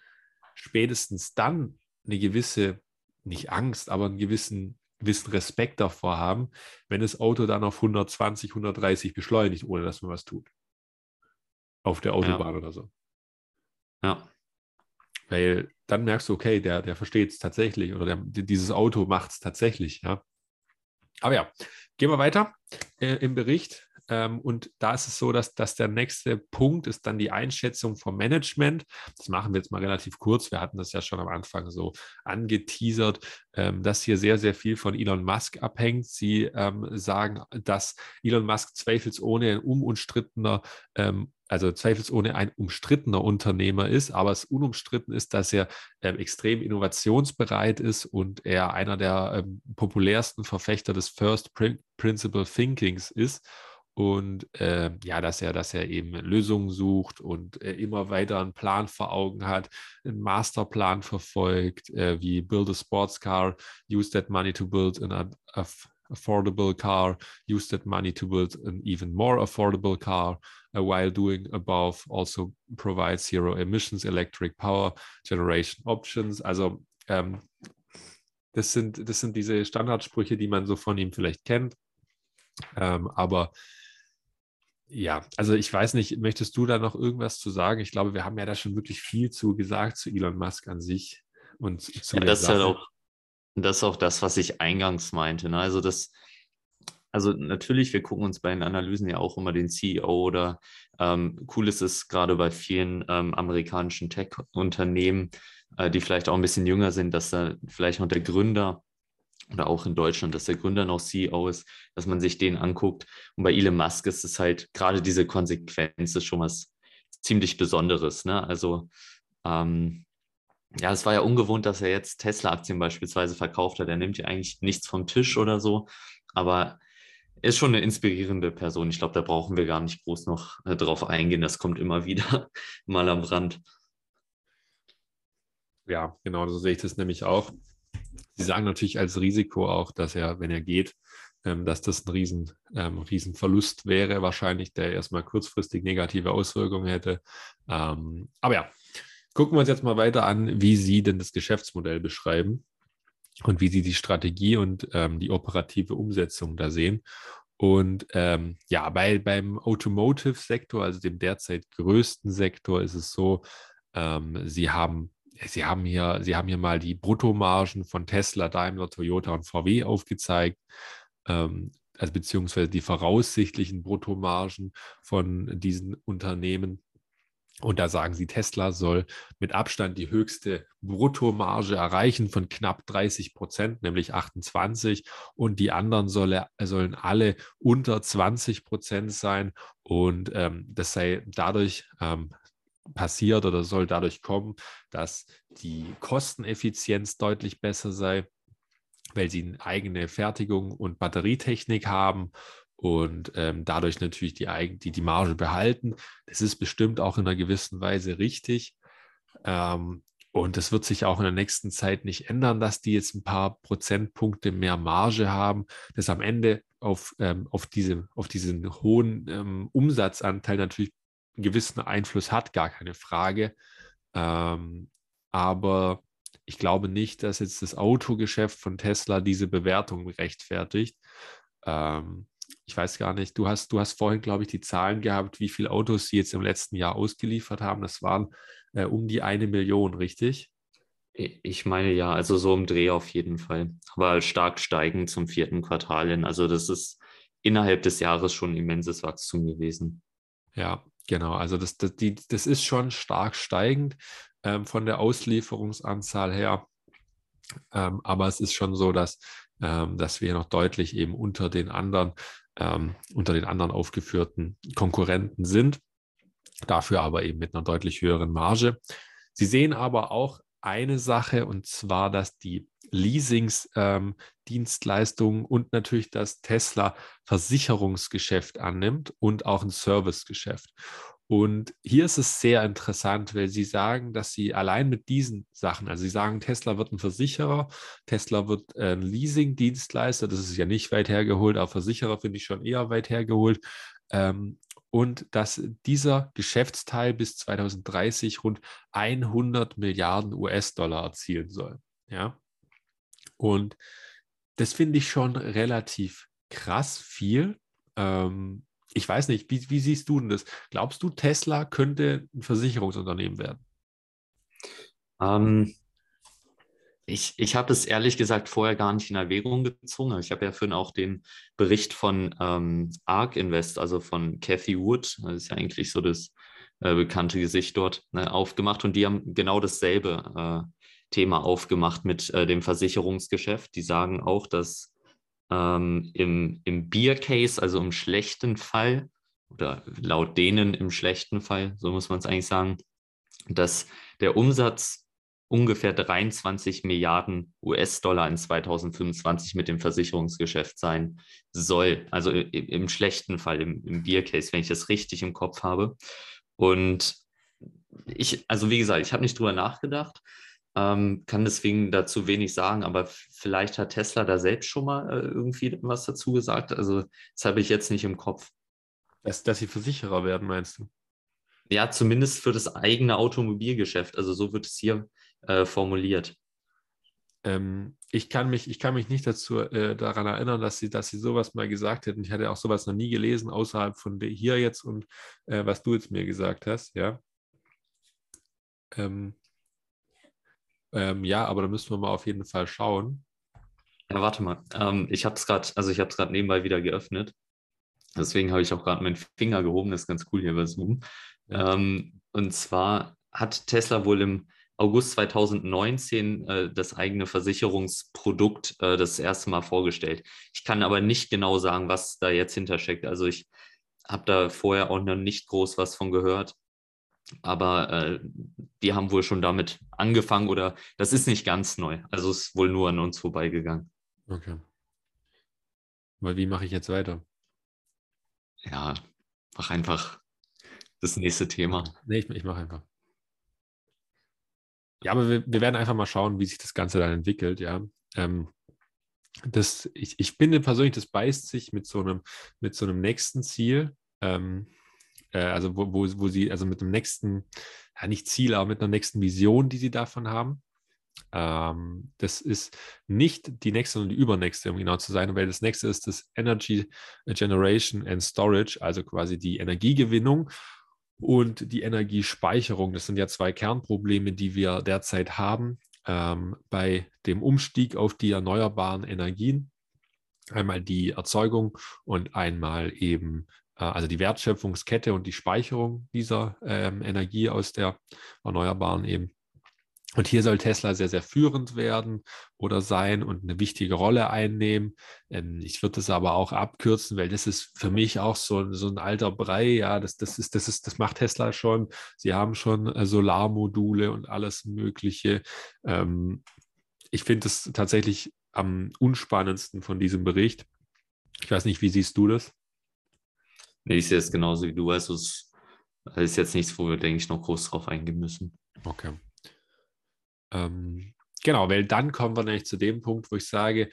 spätestens dann eine gewisse nicht Angst, aber einen gewissen, gewissen Respekt davor haben, wenn das Auto dann auf 120, 130 beschleunigt, ohne dass man was tut. Auf der Autobahn ja. oder so. Ja. Weil dann merkst du, okay, der, der versteht es tatsächlich oder der, dieses Auto macht es tatsächlich, ja. Aber ja, gehen wir weiter äh, im Bericht. Ähm, und da ist es so, dass, dass der nächste Punkt ist dann die Einschätzung vom Management. Das machen wir jetzt mal relativ kurz. Wir hatten das ja schon am Anfang so angeteasert, ähm, dass hier sehr, sehr viel von Elon Musk abhängt. Sie ähm, sagen, dass Elon Musk zweifelsohne ein unumstrittener ähm, also zweifelsohne ein umstrittener Unternehmer ist, aber es unumstritten ist, dass er äh, extrem innovationsbereit ist und er einer der ähm, populärsten Verfechter des First Principle Thinkings ist und äh, ja, dass er, dass er eben Lösungen sucht und äh, immer weiter einen Plan vor Augen hat, einen Masterplan verfolgt, äh, wie build a sports car, use that money to build an affordable car, use that money to build an even more affordable car, while doing above also provide zero emissions electric power generation options. Also ähm, das sind, das sind diese Standardsprüche, die man so von ihm vielleicht kennt. Ähm, aber ja, also ich weiß nicht, möchtest du da noch irgendwas zu sagen? Ich glaube, wir haben ja da schon wirklich viel zu gesagt zu Elon Musk an sich und zu ja, das Ist halt auch, das ist auch das, was ich eingangs meinte. Ne? Also das, also natürlich, wir gucken uns bei den Analysen ja auch immer den CEO oder ähm, cool ist es gerade bei vielen ähm, amerikanischen Tech-Unternehmen, äh, die vielleicht auch ein bisschen jünger sind, dass da vielleicht noch der Gründer oder auch in Deutschland, dass der Gründer noch CEO ist, dass man sich den anguckt. Und bei Elon Musk ist es halt gerade diese Konsequenz ist schon was ziemlich Besonderes. Ne? Also ähm, ja, es war ja ungewohnt, dass er jetzt Tesla-Aktien beispielsweise verkauft hat. Er nimmt ja eigentlich nichts vom Tisch oder so, aber ist schon eine inspirierende Person. Ich glaube, da brauchen wir gar nicht groß noch äh, drauf eingehen. Das kommt immer wieder mal am Rand. Ja, genau, so sehe ich das nämlich auch. Sie sagen natürlich als Risiko auch, dass er, wenn er geht, ähm, dass das ein riesen, ähm, Riesenverlust wäre, wahrscheinlich, der erstmal kurzfristig negative Auswirkungen hätte. Ähm, aber ja, gucken wir uns jetzt mal weiter an, wie Sie denn das Geschäftsmodell beschreiben und wie Sie die Strategie und ähm, die operative Umsetzung da sehen. Und ähm, ja, bei, beim Automotive-Sektor, also dem derzeit größten Sektor, ist es so, Ähm, sie haben Sie haben hier, Sie haben hier mal die Bruttomargen von Tesla, Daimler, Toyota und VW aufgezeigt, ähm, also beziehungsweise die voraussichtlichen Bruttomargen von diesen Unternehmen. Und da sagen sie, Tesla soll mit Abstand die höchste Bruttomarge erreichen von knapp 30 Prozent, nämlich 28. Und die anderen solle, sollen alle unter 20 Prozent sein. Und ähm, das sei dadurch ähm, passiert oder soll dadurch kommen, dass die Kosteneffizienz deutlich besser sei, weil sie eine eigene Fertigung und Batterietechnik haben und ähm, dadurch natürlich die, die, die Marge behalten. Das ist bestimmt auch in einer gewissen Weise richtig. Ähm, und das wird sich auch in der nächsten Zeit nicht ändern, dass die jetzt ein paar Prozentpunkte mehr Marge haben, das am Ende auf, ähm, auf, diese, auf diesen hohen ähm, Umsatzanteil natürlich einen gewissen Einfluss hat, gar keine Frage. Ähm, aber ich glaube nicht, dass jetzt das Autogeschäft von Tesla diese Bewertung rechtfertigt. Ähm, ich weiß gar nicht, du hast, du hast vorhin, glaube ich, die Zahlen gehabt, wie viele Autos sie jetzt im letzten Jahr ausgeliefert haben. Das waren äh, um die eine Million, richtig? Ich meine ja, also so im Dreh auf jeden Fall. Aber stark steigend zum vierten Quartal hin. Also das ist innerhalb des Jahres schon immenses Wachstum gewesen. Ja, genau. Also das, das, die, das ist schon stark steigend ähm, von der Auslieferungsanzahl her. Ähm, aber es ist schon so, dass, ähm, dass wir noch deutlich eben unter den anderen ähm, unter den anderen aufgeführten Konkurrenten sind. Dafür aber eben mit einer deutlich höheren Marge. Sie sehen aber auch eine Sache und zwar, dass die Leasingsdienstleistungen ähm, und natürlich das Tesla Versicherungsgeschäft annimmt und auch ein Servicegeschäft. Und hier ist es sehr interessant, weil Sie sagen, dass Sie allein mit diesen Sachen, also Sie sagen, Tesla wird ein Versicherer, Tesla wird ein Leasing-Dienstleister, das ist ja nicht weit hergeholt, aber Versicherer finde ich schon eher weit hergeholt. Ähm, und dass dieser Geschäftsteil bis 2030 rund 100 Milliarden US-Dollar erzielen soll. Ja. Und das finde ich schon relativ krass viel. Ähm, ich weiß nicht, wie, wie siehst du denn das? Glaubst du, Tesla könnte ein Versicherungsunternehmen werden? Ähm, ich, ich habe das ehrlich gesagt vorher gar nicht in Erwägung gezogen. Ich habe ja vorhin auch den Bericht von ähm, ARK Invest, also von Cathy Wood, das ist ja eigentlich so das äh, bekannte Gesicht dort, ne, aufgemacht und die haben genau dasselbe äh, Thema aufgemacht mit äh, dem Versicherungsgeschäft. Die sagen auch, dass ähm, im, im Beer-Case, also im schlechten Fall, oder laut denen im schlechten Fall, so muss man es eigentlich sagen, dass der Umsatz ungefähr 23 Milliarden US-Dollar in 2025 mit dem Versicherungsgeschäft sein soll. Also im, schlechten Fall, im, im Beer-Case, wenn ich das richtig im Kopf habe. Und ich, also wie gesagt, ich habe nicht drüber nachgedacht, ähm, kann deswegen dazu wenig sagen, aber vielleicht hat Tesla da selbst schon mal äh, irgendwie was dazu gesagt. Also das habe ich jetzt nicht im Kopf. Dass, dass sie Versicherer werden, meinst du? Ja, zumindest für das eigene Automobilgeschäft. Also so wird es hier äh, formuliert. Ähm, ich, kann mich, ich kann mich nicht dazu äh, daran erinnern, dass sie, dass sie sowas mal gesagt hätten. Ich hatte auch sowas noch nie gelesen, außerhalb von hier jetzt und äh, was du jetzt mir gesagt hast, ja. Ähm, ähm, ja, aber da müssen wir mal auf jeden Fall schauen. Ja, warte mal. Ähm, ich habe es gerade, also ich habe es gerade nebenbei wieder geöffnet. Deswegen habe ich auch gerade meinen Finger gehoben. Das ist ganz cool hier bei Zoom. Ja. Ähm, und zwar hat Tesla wohl im August 2019 äh, das eigene Versicherungsprodukt äh, das erste Mal vorgestellt. Ich kann aber nicht genau sagen, was da jetzt hintersteckt. Also ich habe da vorher auch noch nicht groß was von gehört. Aber äh, die haben wohl schon damit angefangen oder das ist nicht ganz neu. Also ist wohl nur an uns vorbeigegangen. Okay. Weil wie mache ich jetzt weiter? Ja, mach einfach das nächste Thema. Nee, ich, ich mache einfach. Ja, aber wir, wir, werden einfach mal schauen, wie sich das Ganze dann entwickelt, ja. Ähm, das, ich, ich finde persönlich, das beißt sich mit so einem, mit so einem nächsten Ziel. Ähm, äh, also wo, wo, wo sie, also mit dem nächsten, ja nicht Ziel, aber mit einer nächsten Vision, die sie davon haben. Ähm, das ist nicht die nächste, sondern die übernächste, um genau zu sein, weil das nächste ist das Energy Generation and Storage, also quasi die Energiegewinnung. und die Energiespeicherung. Das sind ja zwei Kernprobleme, die wir derzeit haben ähm, bei dem Umstieg auf die erneuerbaren Energien. Einmal die Erzeugung und einmal eben also die Wertschöpfungskette und die Speicherung dieser ähm, Energie aus der Erneuerbaren eben. Und hier soll Tesla sehr, sehr führend werden oder sein und eine wichtige Rolle einnehmen. Ähm, ich würde das aber auch abkürzen, weil das ist für mich auch so, so ein alter Brei. Ja, das, das, ist, das, ist, das macht Tesla schon. Sie haben schon äh, Solarmodule und alles Mögliche. Ähm, ich finde es tatsächlich am unspannendsten von diesem Bericht. Ich weiß nicht, wie siehst du das? Nee, ich sehe es genauso wie du. Also es ist jetzt nichts, wo wir, denke ich, noch groß drauf eingehen müssen. Okay. Ähm, genau, weil dann kommen wir nämlich zu dem Punkt, wo ich sage,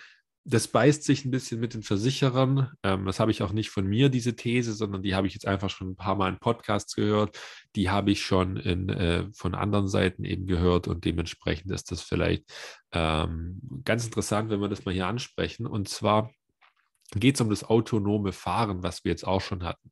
das beißt sich ein bisschen mit den Versicherern. Ähm, das habe ich auch nicht von mir, diese These, sondern die habe ich jetzt einfach schon ein paar Mal in Podcasts gehört. Die habe ich schon in, äh, von anderen Seiten eben gehört und dementsprechend ist das vielleicht ähm, ganz interessant, wenn wir das mal hier ansprechen. Und zwar geht es um das autonome Fahren, was wir jetzt auch schon hatten.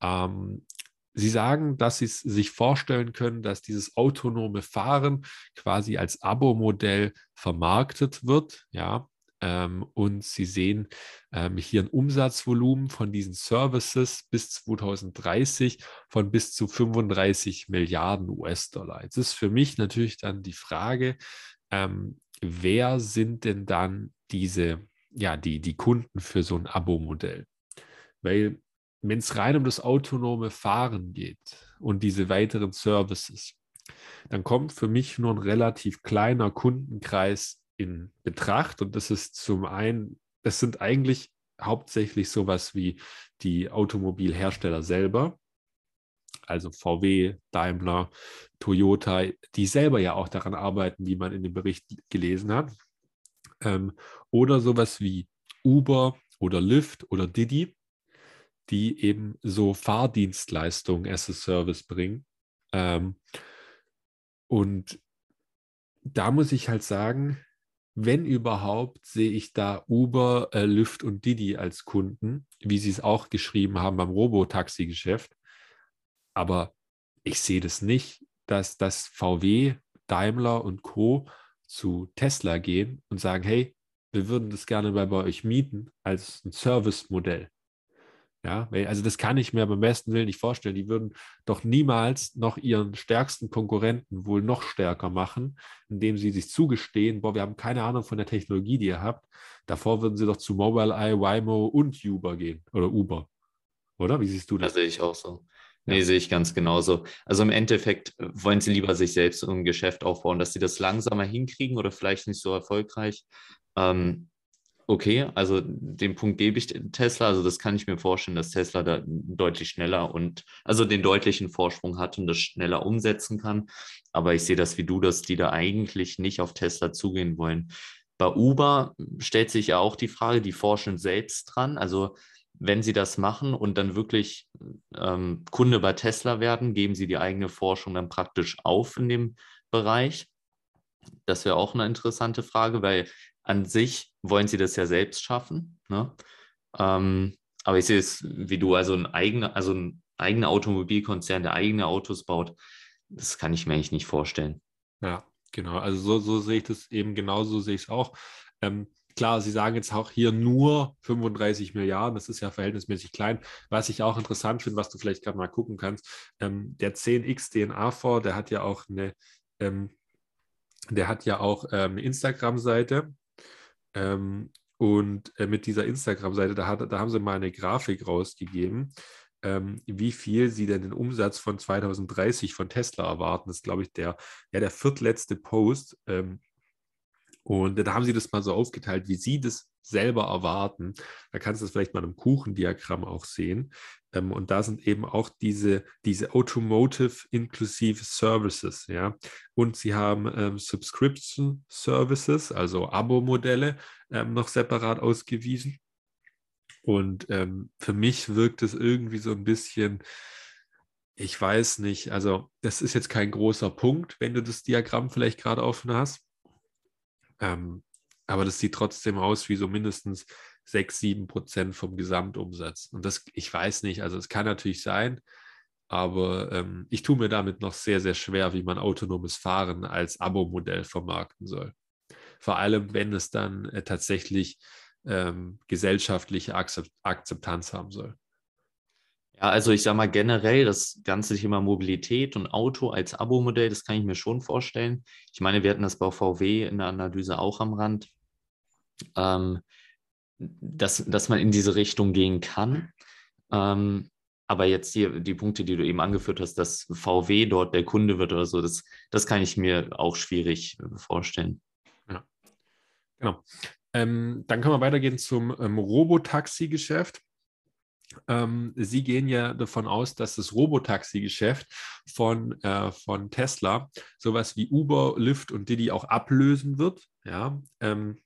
Ähm, Sie sagen, dass Sie sich vorstellen können, dass dieses autonome Fahren quasi als Abo-Modell vermarktet wird, ja. Ähm, und Sie sehen ähm, hier ein Umsatzvolumen von diesen Services bis 2030 von bis zu 35 Milliarden US-Dollar. Jetzt ist für mich natürlich dann die Frage, ähm, wer sind denn dann diese ja, die, die Kunden für so ein Abo-Modell. Weil wenn es rein um das autonome Fahren geht und diese weiteren Services, dann kommt für mich nur ein relativ kleiner Kundenkreis in Betracht. Und das ist zum einen, das sind eigentlich hauptsächlich sowas wie die Automobilhersteller selber, also VW, Daimler, Toyota, die selber ja auch daran arbeiten, wie man in dem Bericht gelesen hat. Ähm, oder sowas wie Uber oder Lyft oder Didi, die eben so Fahrdienstleistungen as a Service bringen. Ähm, und da muss ich halt sagen, wenn überhaupt, sehe ich da Uber, äh, Lyft und Didi als Kunden, wie sie es auch geschrieben haben beim Robotaxi-Geschäft. Aber ich sehe das nicht, dass das VW, Daimler und Co zu Tesla gehen und sagen, hey, wir würden das gerne mal bei euch mieten als ein Service-Modell. Ja, also das kann ich mir beim besten Willen nicht vorstellen. Die würden doch niemals noch ihren stärksten Konkurrenten wohl noch stärker machen, indem sie sich zugestehen, boah, wir haben keine Ahnung von der Technologie, die ihr habt. Davor würden sie doch zu Mobileye, Waymo und Uber gehen oder Uber. Oder? Wie siehst du das? Das sehe ich auch so. Nee, ja. sehe ich ganz genauso. Also im Endeffekt äh, wollen sie lieber sich selbst ein Geschäft aufbauen, dass sie das langsamer hinkriegen oder vielleicht nicht so erfolgreich. Ähm, okay, also den Punkt gebe ich Tesla. Also das kann ich mir vorstellen, dass Tesla da deutlich schneller und also den deutlichen Vorsprung hat und das schneller umsetzen kann. Aber ich sehe das wie du, dass die da eigentlich nicht auf Tesla zugehen wollen. Bei Uber stellt sich ja auch die Frage, die forschen selbst dran. Also wenn Sie das machen und dann wirklich ähm, Kunde bei Tesla werden, geben Sie die eigene Forschung dann praktisch auf in dem Bereich? Das wäre auch eine interessante Frage, weil an sich wollen Sie das ja selbst schaffen. Ne? Ähm, aber ich sehe es wie du, also ein eigener, also ein eigener Automobilkonzern, der eigene Autos baut, das kann ich mir eigentlich nicht vorstellen. Ja, genau. Also so, so sehe ich das eben genauso, sehe ich es auch. Ähm, Klar, Sie sagen jetzt auch hier nur 35 Milliarden, das ist ja verhältnismäßig klein. Was ich auch interessant finde, was du vielleicht gerade mal gucken kannst, ähm, der 10x DNA-Fonds, der hat ja auch eine, ähm, der hat ja auch ähm, eine Instagram-Seite. Ähm, und äh, mit dieser Instagram-Seite, da, da haben sie mal eine Grafik rausgegeben, ähm, wie viel sie denn den Umsatz von 2030 von Tesla erwarten. Das ist, glaube ich, der, ja, der viertletzte Post. Ähm, und da haben sie das mal so aufgeteilt, wie sie das selber erwarten. Da kannst du das vielleicht mal im Kuchendiagramm auch sehen. Ähm, und da sind eben auch diese, diese Automotive Inclusive Services, ja. Und sie haben ähm, Subscription Services, also Abo-Modelle, ähm, noch separat ausgewiesen. Und ähm, für mich wirkt es irgendwie so ein bisschen, ich weiß nicht, also das ist jetzt kein großer Punkt, wenn du das Diagramm vielleicht gerade offen hast. Ähm, aber das sieht trotzdem aus wie so mindestens 6, 7 Prozent vom Gesamtumsatz. Und das, ich weiß nicht, also es kann natürlich sein, aber ähm, ich tue mir damit noch sehr, sehr schwer, wie man autonomes Fahren als Abo-Modell vermarkten soll. Vor allem, wenn es dann äh, tatsächlich ähm, gesellschaftliche Akzept Akzeptanz haben soll. Ja, also ich sage mal generell das ganze Thema Mobilität und Auto als Abo-Modell, das kann ich mir schon vorstellen. Ich meine, wir hatten das bei VW in der Analyse auch am Rand, ähm, dass, dass man in diese Richtung gehen kann. Ähm, aber jetzt hier die Punkte, die du eben angeführt hast, dass VW dort der Kunde wird oder so, das, das kann ich mir auch schwierig vorstellen. Ja, genau. Ähm, dann können wir weitergehen zum ähm, Robotaxi-Geschäft. Ähm, Sie gehen ja davon aus, dass das Robotaxi-Geschäft von, äh, von Tesla sowas wie Uber, Lyft und Didi auch ablösen wird. Ja, ähm,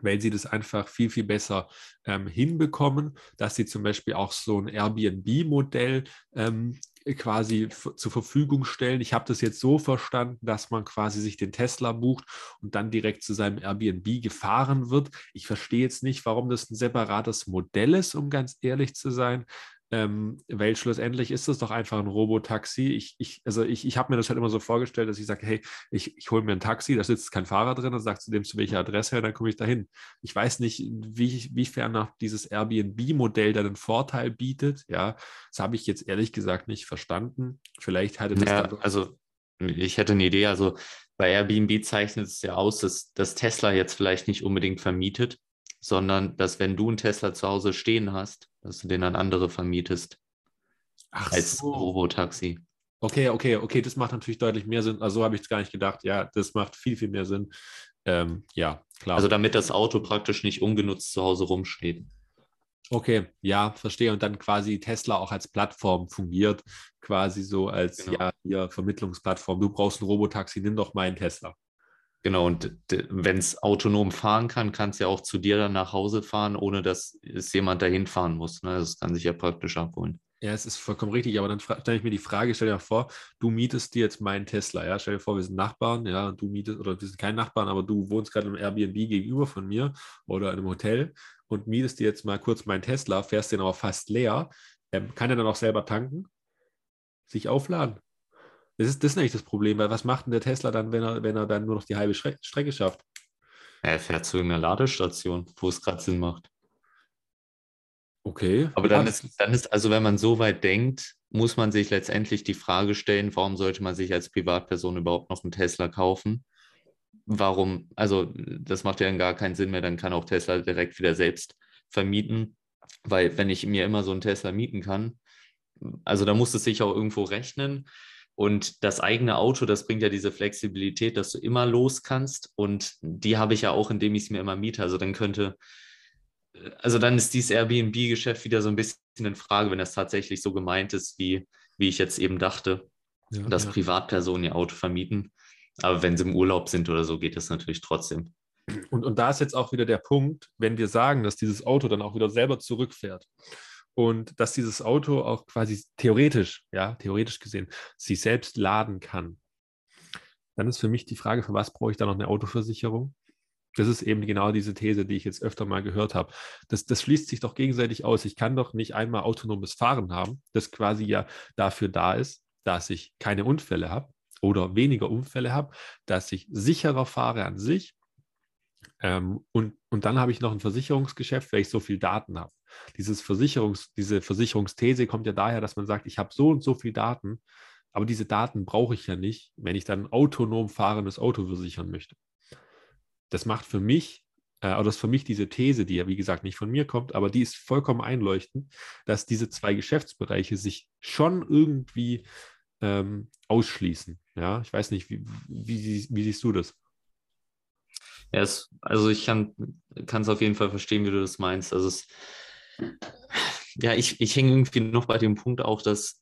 weil sie das einfach viel, viel besser ähm, hinbekommen, dass sie zum Beispiel auch so ein Airbnb-Modell ähm, quasi zur Verfügung stellen. Ich habe das jetzt so verstanden, dass man quasi sich den Tesla bucht und dann direkt zu seinem Airbnb gefahren wird. Ich verstehe jetzt nicht, warum das ein separates Modell ist, um ganz ehrlich zu sein. Ähm, weil schlussendlich ist es doch einfach ein Robotaxi. Ich, ich, also ich, ich habe mir das halt immer so vorgestellt, dass ich sage, hey, ich, ich hole mir ein Taxi, da sitzt kein Fahrer drin und sagt zu dem, zu welcher Adresse, und dann komme ich dahin. Ich weiß nicht, wie, wiefern noch dieses Airbnb-Modell dann einen Vorteil bietet. Ja, das habe ich jetzt ehrlich gesagt nicht verstanden. Vielleicht hatte das ja, also ich hätte eine Idee, also bei Airbnb zeichnet es ja aus, dass, dass Tesla jetzt vielleicht nicht unbedingt vermietet, sondern dass wenn du einen Tesla zu Hause stehen hast, dass du den an andere vermietest. Ach als so. Robotaxi. Okay, okay, okay, das macht natürlich deutlich mehr Sinn. Also so habe ich es gar nicht gedacht. Ja, das macht viel, viel mehr Sinn. Ähm, ja, klar. Also damit das Auto praktisch nicht ungenutzt zu Hause rumsteht. Okay, ja, verstehe. Und dann quasi Tesla auch als Plattform fungiert, quasi so als genau. ja, hier Vermittlungsplattform. Du brauchst ein Robotaxi, nimm doch meinen Tesla. Genau, und wenn es autonom fahren kann, kann es ja auch zu dir dann nach Hause fahren, ohne dass es jemand dahin fahren muss. Ne? Das kann sich ja praktisch abholen. Ja, es ist vollkommen richtig, aber dann stelle ich mir die Frage, stell dir mal vor, du mietest dir jetzt meinen Tesla, ja, stell dir vor, wir sind Nachbarn, ja, und du mietest, oder wir sind kein Nachbarn, aber du wohnst gerade im Airbnb gegenüber von mir oder in einem Hotel und mietest dir jetzt mal kurz meinen Tesla, fährst den aber fast leer, ähm, kann er dann auch selber tanken, sich aufladen? Das ist, das ist nicht das Problem, weil was macht denn der Tesla dann, wenn er, wenn er dann nur noch die halbe Strecke schafft? Er fährt zu irgendeiner Ladestation, wo es gerade Sinn macht. Okay. Aber dann ist, dann ist, also wenn man so weit denkt, muss man sich letztendlich die Frage stellen, warum sollte man sich als Privatperson überhaupt noch einen Tesla kaufen? Warum, also das macht ja gar keinen Sinn mehr, dann kann auch Tesla direkt wieder selbst vermieten, weil wenn ich mir immer so einen Tesla mieten kann, also da muss es sich auch irgendwo rechnen. Und das eigene Auto, das bringt ja diese Flexibilität, dass du immer los kannst. Und die habe ich ja auch, indem ich es mir immer miete. Also dann könnte, also dann ist dieses Airbnb-Geschäft wieder so ein bisschen in Frage, wenn das tatsächlich so gemeint ist, wie, wie ich jetzt eben dachte, ja, dass ja. Privatpersonen ihr Auto vermieten. Aber wenn sie im Urlaub sind oder so, geht das natürlich trotzdem. Und, und da ist jetzt auch wieder der Punkt, wenn wir sagen, dass dieses Auto dann auch wieder selber zurückfährt und dass dieses Auto auch quasi theoretisch, ja, theoretisch gesehen, sich selbst laden kann. Dann ist für mich die Frage, für was brauche ich da noch eine Autoversicherung? Das ist eben genau diese These, die ich jetzt öfter mal gehört habe. Das, das schließt sich doch gegenseitig aus. Ich kann doch nicht einmal autonomes Fahren haben, das quasi ja dafür da ist, dass ich keine Unfälle habe oder weniger Unfälle habe, dass ich sicherer fahre an sich. Ähm, und, und dann habe ich noch ein Versicherungsgeschäft, weil ich so viel Daten habe. Dieses Versicherungs, diese Versicherungsthese kommt ja daher, dass man sagt, ich habe so und so viel Daten, aber diese Daten brauche ich ja nicht, wenn ich dann autonom fahrendes Auto versichern möchte. Das macht für mich, äh, oder das ist für mich diese These, die ja wie gesagt nicht von mir kommt, aber die ist vollkommen einleuchtend, dass diese zwei Geschäftsbereiche sich schon irgendwie ähm, ausschließen. Ja, ich weiß nicht, wie, wie, wie siehst du das? Ja, es, also ich kann es auf jeden Fall verstehen, wie du das meinst. Also es, ja, ich, ich hänge irgendwie noch bei dem Punkt auch, dass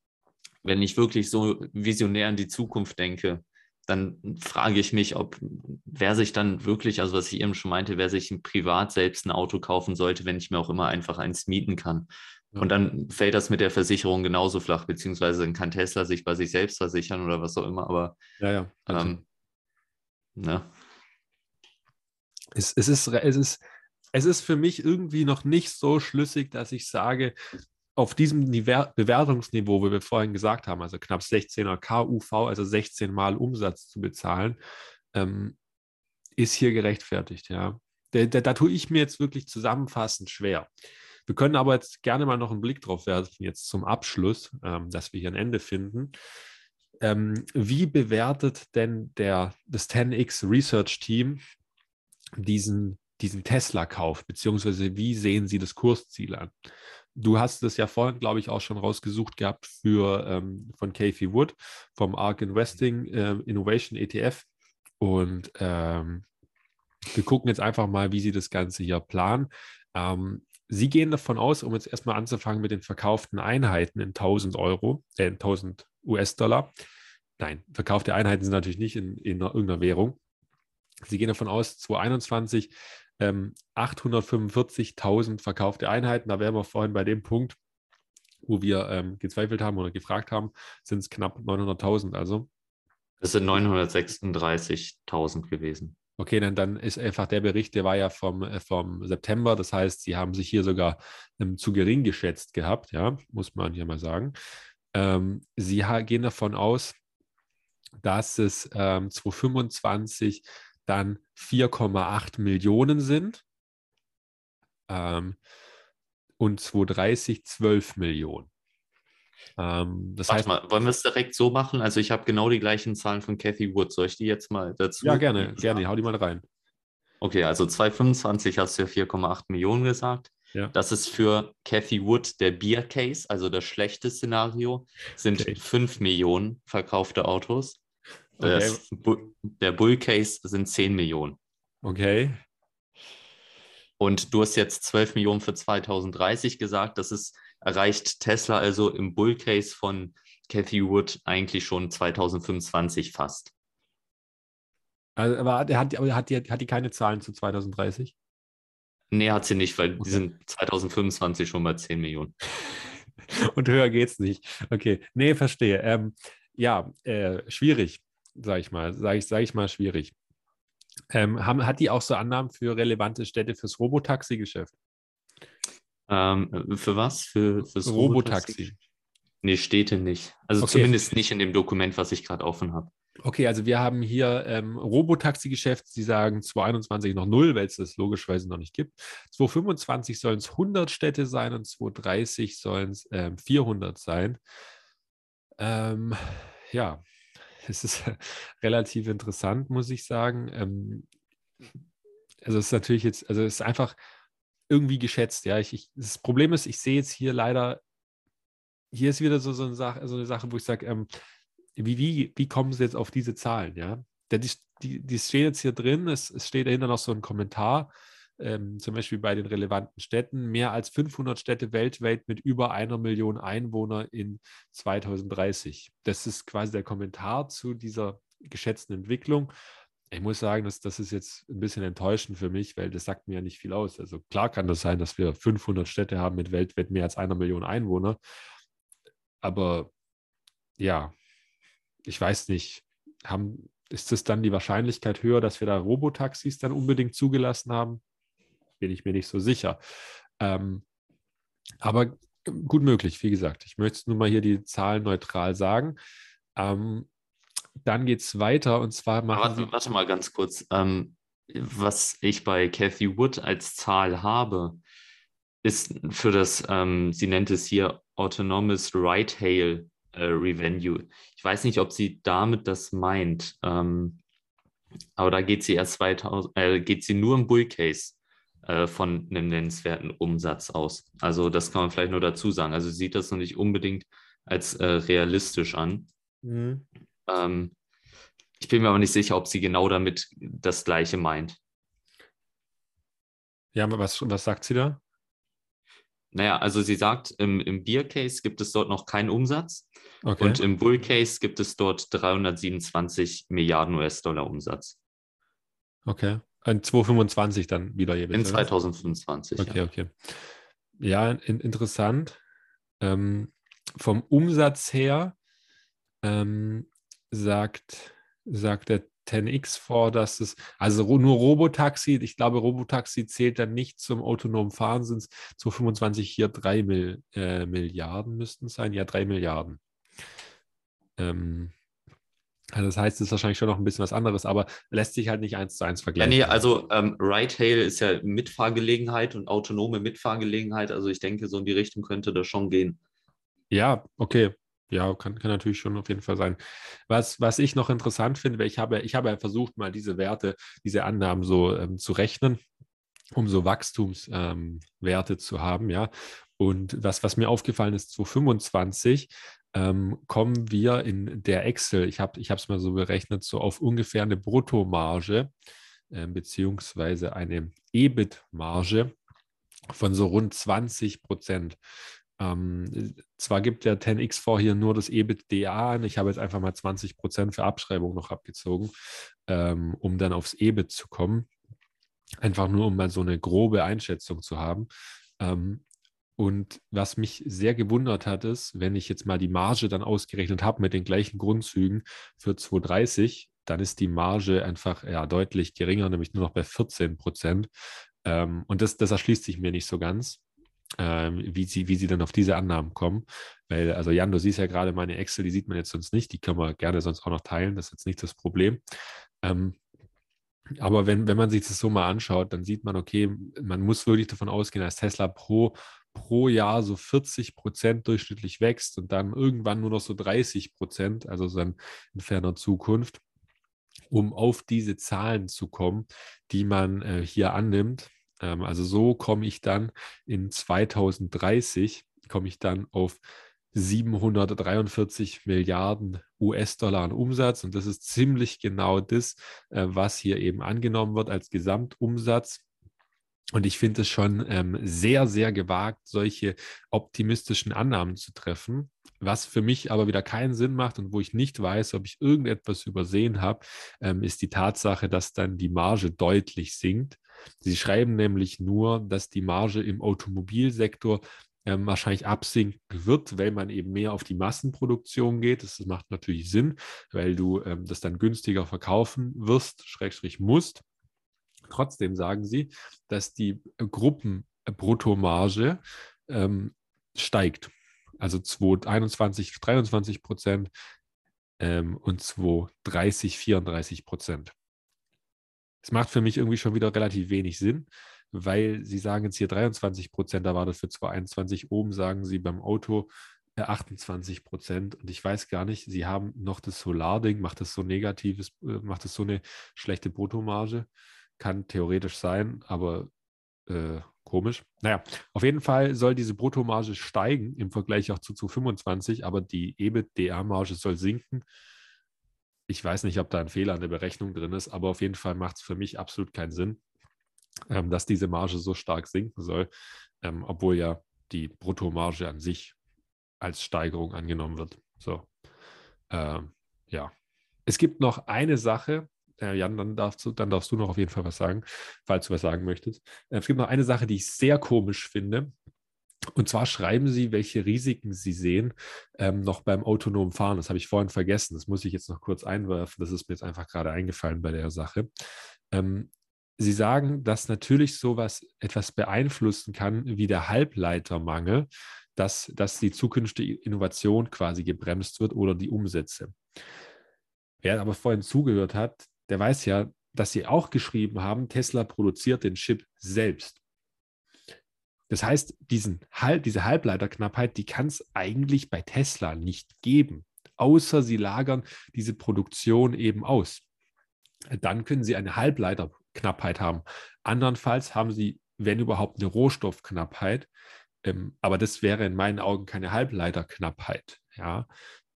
wenn ich wirklich so visionär an die Zukunft denke, dann frage ich mich, ob wer sich dann wirklich, also was ich eben schon meinte, wer sich privat selbst ein Auto kaufen sollte, wenn ich mir auch immer einfach eins mieten kann. Und dann fällt das mit der Versicherung genauso flach, beziehungsweise dann kann Tesla sich bei sich selbst versichern oder was auch immer, aber ja, ja. Ähm, ne? es, es, ist, es ist es ist für mich irgendwie noch nicht so schlüssig, dass ich sage, auf diesem Bewertungsniveau, wie wir vorhin gesagt haben, also knapp 16er KUV, also 16 Mal Umsatz zu bezahlen, ähm, ist hier gerechtfertigt, ja. Da, da, da, tue ich mir jetzt wirklich zusammenfassend schwer. Wir können aber jetzt gerne mal noch einen Blick drauf werfen, jetzt zum Abschluss, ähm, dass wir hier ein Ende finden. Ähm, wie bewertet denn der, das 10x Research Team diesen, diesen Tesla-Kauf, beziehungsweise wie sehen Sie das Kursziel an? Du hast es ja vorhin, glaube ich, auch schon rausgesucht gehabt für ähm, von Kathy Wood vom ARK Investing äh, Innovation ETF. Und ähm, wir gucken jetzt einfach mal, wie sie das Ganze hier planen. Ähm, sie gehen davon aus, um jetzt erstmal anzufangen mit den verkauften Einheiten in 1000 Euro, äh, in 1000 US-Dollar. Nein, verkaufte Einheiten sind natürlich nicht in, in irgendeiner Währung. Sie gehen davon aus, 2021 ähm, 845.000 verkaufte Einheiten. Da wären wir vorhin bei dem Punkt, wo wir ähm, gezweifelt haben oder gefragt haben, sind es knapp 900.000 also. Es sind 936.000 gewesen. Okay, dann, dann ist einfach der Bericht, der war ja vom, äh, vom September. Das heißt, Sie haben sich hier sogar ähm, zu gering geschätzt gehabt, ja, muss man hier mal sagen. Ähm, Sie gehen davon aus, dass es ähm, 2025 dann 4,8 Millionen sind ähm, und 2030 12 Millionen. Ähm, das Warte heißt, mal, wollen wir es direkt so machen? Also ich habe genau die gleichen Zahlen von Cathy Wood. Soll ich die jetzt mal dazu? Ja, gerne, gerne. Hau die mal rein. Okay, also 2025 hast du ja 4,8 Millionen gesagt. Ja. Das ist für Cathy Wood der Beer Case, also das schlechte Szenario, sind okay. 5 Millionen verkaufte Autos. Okay. der Bull Case sind 10 Millionen. Okay. Und du hast jetzt 12 Millionen für 2030 gesagt. Das ist, erreicht Tesla also im Bull Case von Cathy Wood eigentlich schon 2025 fast. Also, aber er hat, aber hat, die, hat die keine Zahlen zu 2030? Nee, hat sie nicht, weil okay. die sind 2025 schon bei 10 Millionen. Und höher geht's nicht. Okay, nee, verstehe. Ähm, ja, äh, schwierig sage ich mal, sage ich, sag ich mal, schwierig. Ähm, haben, hat die auch so Annahmen für relevante Städte fürs Robotaxi-Geschäft? Ähm, für was? Für, fürs Robotaxi? Robotaxi? Nee, Städte nicht. Also okay. zumindest nicht in dem Dokument, was ich gerade offen habe. Okay, also wir haben hier ähm, Robotaxi-Geschäft, Sie sagen 2021 noch null, weil es das logischerweise noch nicht gibt. 2025 sollen es 100 Städte sein und 2030 sollen es ähm, 400 sein. Ähm, ja, es ist relativ interessant, muss ich sagen. Ähm, also es ist natürlich jetzt, also es ist einfach irgendwie geschätzt, ja. Ich, ich, das Problem ist, ich sehe jetzt hier leider, hier ist wieder so, so, eine, Sache, so eine Sache, wo ich sage, ähm, wie, wie, wie kommen sie jetzt auf diese Zahlen, ja? Die, die, die stehen jetzt hier drin, es, es steht dahinter noch so ein Kommentar, ähm, zum Beispiel bei den relevanten Städten, mehr als 500 Städte weltweit mit über einer Million Einwohner in 2030. Das ist quasi der Kommentar zu dieser geschätzten Entwicklung. Ich muss sagen, das, das ist jetzt ein bisschen enttäuschend für mich, weil das sagt mir ja nicht viel aus. Also klar kann das sein, dass wir 500 Städte haben mit weltweit mehr als einer Million Einwohner. Aber ja, ich weiß nicht, haben, ist es dann die Wahrscheinlichkeit höher, dass wir da Robotaxis dann unbedingt zugelassen haben? Bin ich mir nicht so sicher. Ähm, aber gut möglich, wie gesagt. Ich möchte nur mal hier die Zahlen neutral sagen. Ähm, dann geht es weiter und zwar machen warte, warte mal ganz kurz. Ähm, was ich bei Cathy Wood als Zahl habe, ist für das, ähm, sie nennt es hier Autonomous Ride-Hail äh, Revenue. Ich weiß nicht, ob sie damit das meint, ähm, aber da geht sie erst 2000, äh, geht sie nur im Bull Case äh, von einem nennenswerten Umsatz aus. Also das kann man vielleicht nur dazu sagen. Also sieht das noch nicht unbedingt als äh, realistisch an. Mhm. Ähm, ich bin mir aber nicht sicher, ob sie genau damit das Gleiche meint. Ja, aber was, was sagt sie da? Naja, also sie sagt, im, im Beer Case gibt es dort noch keinen Umsatz okay. und im Bull Case gibt es dort 327 Milliarden US-Dollar Umsatz. Okay. In 2025 dann wieder jeweils. In 2025. Okay, ja. okay. Ja, in, interessant. Ähm, vom Umsatz her ähm, sagt, sagt der 10X vor, dass es, also nur Robotaxi, ich glaube, Robotaxi zählt dann nicht zum autonomen Fahren, sind es 2025 hier drei Mil, äh, Milliarden müssten sein, ja, drei Milliarden. Ähm, also das heißt, es ist wahrscheinlich schon noch ein bisschen was anderes, aber lässt sich halt nicht eins zu eins vergleichen. Ja, nee, also ähm, Ride-Hail ist ja Mitfahrgelegenheit und autonome Mitfahrgelegenheit. Also ich denke, so in die Richtung könnte das schon gehen. Ja, okay. Ja, kann, kann natürlich schon auf jeden Fall sein. Was, was ich noch interessant finde, weil ich habe, ich habe ja versucht, mal diese Werte, diese Annahmen so ähm, zu rechnen, um so Wachstumswerte ähm, zu haben, ja. Und was, was mir aufgefallen ist, 2025 ähm, kommen wir in der Excel, ich habe es mal so berechnet, so auf ungefähr eine Bruttomarge äh, beziehungsweise eine EBIT-Marge von so rund 20 Prozent. Ähm, zwar gibt der 10x vor hier nur das EBITDA an, ich habe jetzt einfach mal 20 Prozent für Abschreibung noch abgezogen, ähm, um dann aufs EBIT zu kommen. Einfach nur, um mal so eine grobe Einschätzung zu haben. Ähm, und was mich sehr gewundert hat, ist, wenn ich jetzt mal die Marge dann ausgerechnet habe mit den gleichen Grundzügen für 230, dann ist die Marge einfach ja, deutlich geringer, nämlich nur noch bei 14 Prozent. Ähm, und das, das erschließt sich mir nicht so ganz, ähm, wie, sie, wie sie dann auf diese Annahmen kommen. Weil, also Jan, du siehst ja gerade meine Excel, die sieht man jetzt sonst nicht, die können wir gerne sonst auch noch teilen, das ist jetzt nicht das Problem. Ähm, aber wenn, wenn man sich das so mal anschaut, dann sieht man, okay, man muss wirklich davon ausgehen, dass Tesla pro pro Jahr so 40 Prozent durchschnittlich wächst und dann irgendwann nur noch so 30 Prozent, also so in ferner Zukunft, um auf diese Zahlen zu kommen, die man äh, hier annimmt. Ähm, also so komme ich dann in 2030, komme ich dann auf 743 Milliarden US-Dollar an Umsatz. Und das ist ziemlich genau das, äh, was hier eben angenommen wird als Gesamtumsatz und ich finde es schon ähm, sehr, sehr gewagt, solche optimistischen Annahmen zu treffen. Was für mich aber wieder keinen Sinn macht und wo ich nicht weiß, ob ich irgendetwas übersehen habe, ähm, ist die Tatsache, dass dann die Marge deutlich sinkt. Sie schreiben nämlich nur, dass die Marge im Automobilsektor ähm, wahrscheinlich absinken wird, weil man eben mehr auf die Massenproduktion geht. Das, das macht natürlich Sinn, weil du ähm, das dann günstiger verkaufen wirst, Schrägstrich musst. Trotzdem sagen sie, dass die Gruppenbruttomarge ähm, steigt. Also 2021, 23 Prozent ähm, und 2030, 34 Prozent. Das macht für mich irgendwie schon wieder relativ wenig Sinn, weil sie sagen jetzt hier 23 Prozent erwartet für 2021. Oben sagen sie beim Auto 28 äh, Prozent. Und ich weiß gar nicht, sie haben noch das Solar-Ding, macht das so negatives, äh, macht das so eine schlechte Bruttomarge kann theoretisch sein, aber äh, komisch. Naja, auf jeden Fall soll diese Bruttomarge steigen im Vergleich auch zu 25, aber die EBITDA-Marge soll sinken. Ich weiß nicht, ob da ein Fehler in der Berechnung drin ist, aber auf jeden Fall macht es für mich absolut keinen Sinn, ähm, dass diese Marge so stark sinken soll, ähm, obwohl ja die Bruttomarge an sich als Steigerung angenommen wird. So, ähm, ja. Es gibt noch eine Sache, äh, Jan, dann darfst, du, dann darfst du noch auf jeden Fall was sagen, falls du was sagen möchtest. Äh, es gibt noch eine Sache, die ich sehr komisch finde. Und zwar schreiben Sie, welche Risiken Sie sehen, ähm, noch beim autonomen Fahren. Das habe ich vorhin vergessen. Das muss ich jetzt noch kurz einwerfen. Das ist mir jetzt einfach gerade eingefallen bei der Sache. Ähm, Sie sagen, dass natürlich sowas etwas beeinflussen kann, wie der Halbleitermangel, dass, dass die zukünftige Innovation quasi gebremst wird oder die Umsätze. Wer aber vorhin zugehört hat, der weiß ja, dass sie auch geschrieben haben, Tesla produziert den Chip selbst. Das heißt, diesen, diese Halbleiterknappheit, die kann es eigentlich bei Tesla nicht geben, außer sie lagern diese Produktion eben aus. Dann können sie eine Halbleiterknappheit haben. Andernfalls haben sie, wenn überhaupt, eine Rohstoffknappheit. Ähm, aber das wäre in meinen Augen keine Halbleiterknappheit. Ja,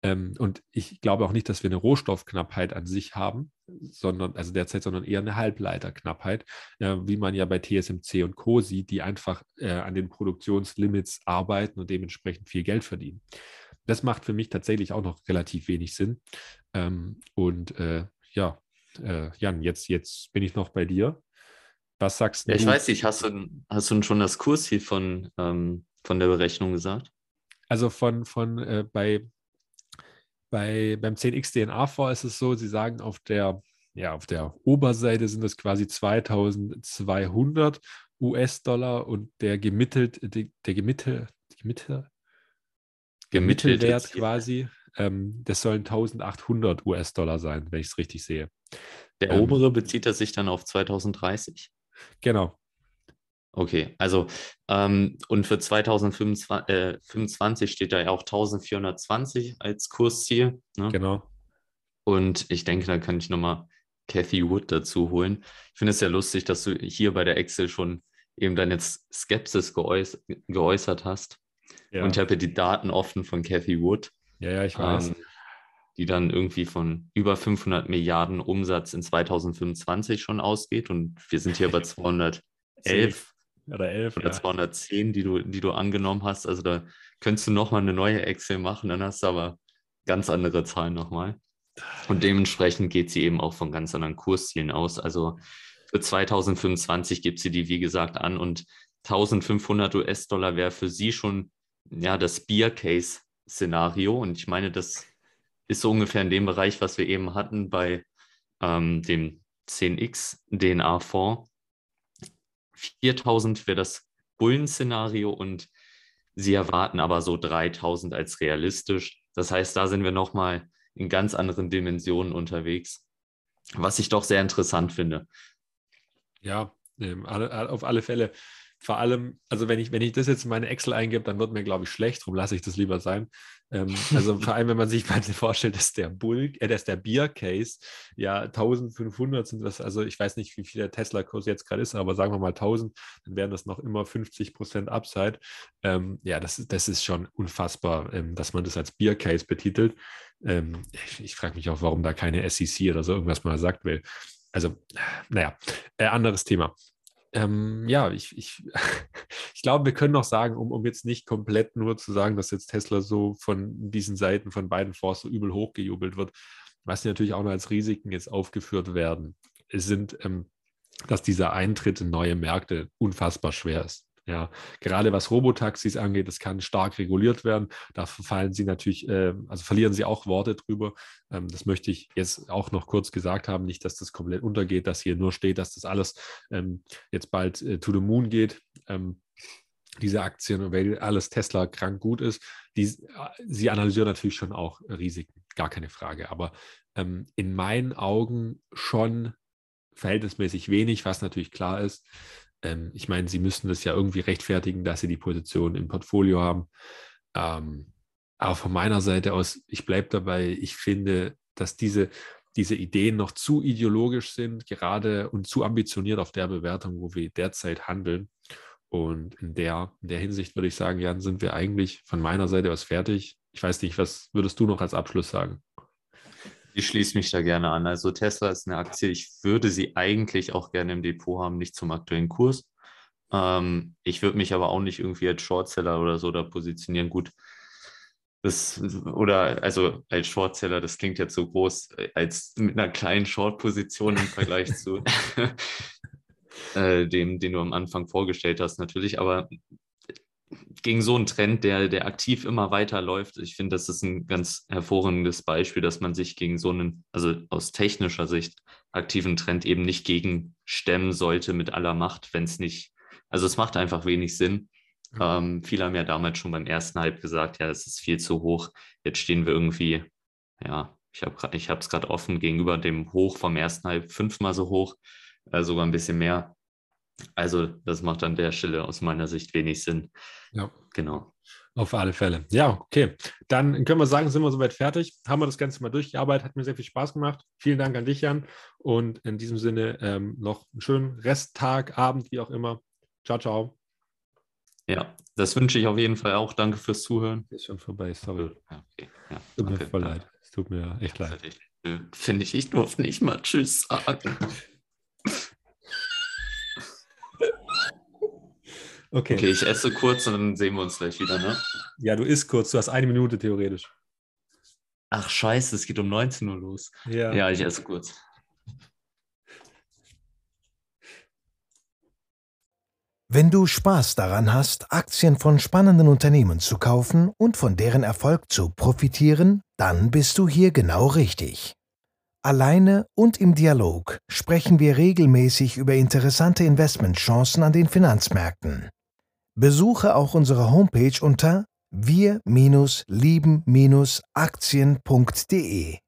ähm, und ich glaube auch nicht, dass wir eine Rohstoffknappheit an sich haben, sondern, also derzeit, sondern eher eine Halbleiterknappheit, äh, wie man ja bei TSMC und Co. sieht, die einfach äh, an den Produktionslimits arbeiten und dementsprechend viel Geld verdienen. Das macht für mich tatsächlich auch noch relativ wenig Sinn. Ähm, und äh, ja, äh, Jan, jetzt, jetzt bin ich noch bei dir. Was sagst ja, du? Ich weiß nicht, hast du, hast du schon das Kursziel von, ähm, von der Berechnung gesagt? Also von, von äh, bei bei, beim 10x DNA vor ist es so, sie sagen auf der, ja, auf der Oberseite sind das quasi 2200 US-Dollar und der gemittelt, der gemittelt, gemittelt, Gemittelwert quasi, ähm, das sollen 1800 US-Dollar sein, wenn ich es richtig sehe. Der ähm, obere bezieht er sich dann auf 2030? Genau. Okay, also ähm, und für 2025 äh, steht da ja auch 1420 als Kursziel. Ne? Genau. Und ich denke, da kann ich nochmal Cathy Wood dazu holen. Ich finde es ja lustig, dass du hier bei der Excel schon eben deine Skepsis geäuß geäußert hast. Ja. Und ich habe ja die Daten offen von Cathy Wood. Ja, ja, ich weiß. Ähm, die dann irgendwie von über 500 Milliarden Umsatz in 2025 schon ausgeht. Und wir sind hier bei 211 oder 11 oder ja. 210, die du, die du angenommen hast. Also da könntest du nochmal eine neue Excel machen, dann hast du aber ganz andere Zahlen nochmal. Und dementsprechend geht sie eben auch von ganz anderen Kurszielen aus. Also für 2025 gibt sie die, wie gesagt, an und 1500 US-Dollar wäre für sie schon ja, das Beer Case-Szenario. Und ich meine, das ist so ungefähr in dem Bereich, was wir eben hatten bei ähm, dem 10x DNA-Fonds. 4000 wäre das Bullen-Szenario und sie erwarten aber so 3000 als realistisch. Das heißt, da sind wir nochmal in ganz anderen Dimensionen unterwegs, was ich doch sehr interessant finde. Ja, auf alle Fälle vor allem, also wenn ich, wenn ich das jetzt in meine Excel eingebe, dann wird mir, glaube ich, schlecht, darum lasse ich das lieber sein. Ähm, also vor allem, wenn man sich mal vorstellt, dass der Bull, äh, dass der Bier-Case ja 1500 sind, das, also ich weiß nicht, wie viel der Tesla-Kurs jetzt gerade ist, aber sagen wir mal 1000, dann wären das noch immer 50 Prozent Upside. Ähm, ja, das, das ist schon unfassbar, ähm, dass man das als Bier-Case betitelt. Ähm, ich, ich frage mich auch, warum da keine SEC oder so irgendwas mal sagt will. Also, naja, äh, anderes Thema ähm, ja, ich, ich, ich glaube, wir können noch sagen, um, um jetzt nicht komplett nur zu sagen, dass jetzt Tesla so von diesen Seiten von beiden Fonds so übel hochgejubelt wird, was natürlich auch noch als Risiken jetzt aufgeführt werden, sind, ähm, dass dieser Eintritt in neue Märkte unfassbar schwer ist. Ja, gerade was Robotaxis angeht, das kann stark reguliert werden. Da fallen sie natürlich, äh, also verlieren sie auch Worte drüber. Ähm, das möchte ich jetzt auch noch kurz gesagt haben, nicht, dass das komplett untergeht, dass hier nur steht, dass das alles ähm, jetzt bald äh, to the moon geht. Ähm, diese Aktien, weil alles Tesla krank gut ist, die, sie analysieren natürlich schon auch Risiken, gar keine Frage. Aber ähm, in meinen Augen schon verhältnismäßig wenig, was natürlich klar ist ähm, ich meine, sie müssen das ja irgendwie rechtfertigen, dass sie die Position im Portfolio haben. Ähm, aber von meiner Seite aus, ich bleibe dabei, ich finde, dass diese, diese Ideen noch zu ideologisch sind, gerade und zu ambitioniert auf der Bewertung, wo wir derzeit handeln. Und in der, in der Hinsicht würde ich sagen, Jan, sind wir eigentlich von meiner Seite aus fertig. Ich weiß nicht, was würdest du noch als Abschluss sagen? Ich schließe mich da gerne an. Also Tesla ist eine Aktie, ich würde sie eigentlich auch gerne im Depot haben, nicht zum aktuellen Kurs. Ähm, ich würde mich aber auch nicht irgendwie als Shortseller oder so da positionieren. Gut, das, oder also als Shortseller, das klingt jetzt so groß, äh, als mit einer kleinen Short-Position im Vergleich zu äh, dem, den du am Anfang vorgestellt hast, natürlich. Aber gegen so einen Trend, der, der aktiv immer weiter läuft. Ich finde, das ist ein ganz hervorragendes Beispiel, dass man sich gegen so einen, also aus technischer Sicht, aktiven Trend eben nicht gegen stemmen sollte mit aller Macht, wenn es nicht, also es macht einfach wenig Sinn. Mhm. Ähm, viele haben ja damals schon beim ersten Hype gesagt, ja, es ist viel zu hoch. Jetzt stehen wir irgendwie, ja, ich habe ich es gerade offen gegenüber dem Hoch vom ersten Hype fünfmal so hoch, äh, sogar ein bisschen mehr. Also das macht an der Stelle aus meiner Sicht wenig Sinn. Ja. Genau. Auf alle Fälle. Ja, okay. Dann können wir sagen, sind wir soweit fertig. Haben wir das Ganze mal durchgearbeitet. Hat mir sehr viel Spaß gemacht. Vielen Dank an dich, Jan. Und in diesem Sinne ähm, noch einen schönen Resttag, Abend, wie auch immer. Ciao, ciao. Ja, das wünsche ich auf jeden Fall auch. Danke fürs Zuhören. Ist schon vorbei, sorry. Okay. ja, tut mir voll leid. Es tut mir echt leid. Finde ich, ich durfte nicht mal Tschüss sagen. Okay. Okay, ich esse kurz und dann sehen wir uns gleich wieder, ne? Ja, du isst kurz, du hast eine Minute theoretisch. Ach scheiße, es geht um 19 Uhr los. Ja, ja ich esse kurz. Wenn du Spaß daran hast, Aktien von spannenden Unternehmen zu kaufen und von deren Erfolg zu profitieren, dann bist du hier genau richtig. Alleine und im Dialog sprechen wir regelmäßig über interessante Investmentchancen an den Finanzmärkten. Besuche auch unsere Homepage unter wir-lieben-aktien.de.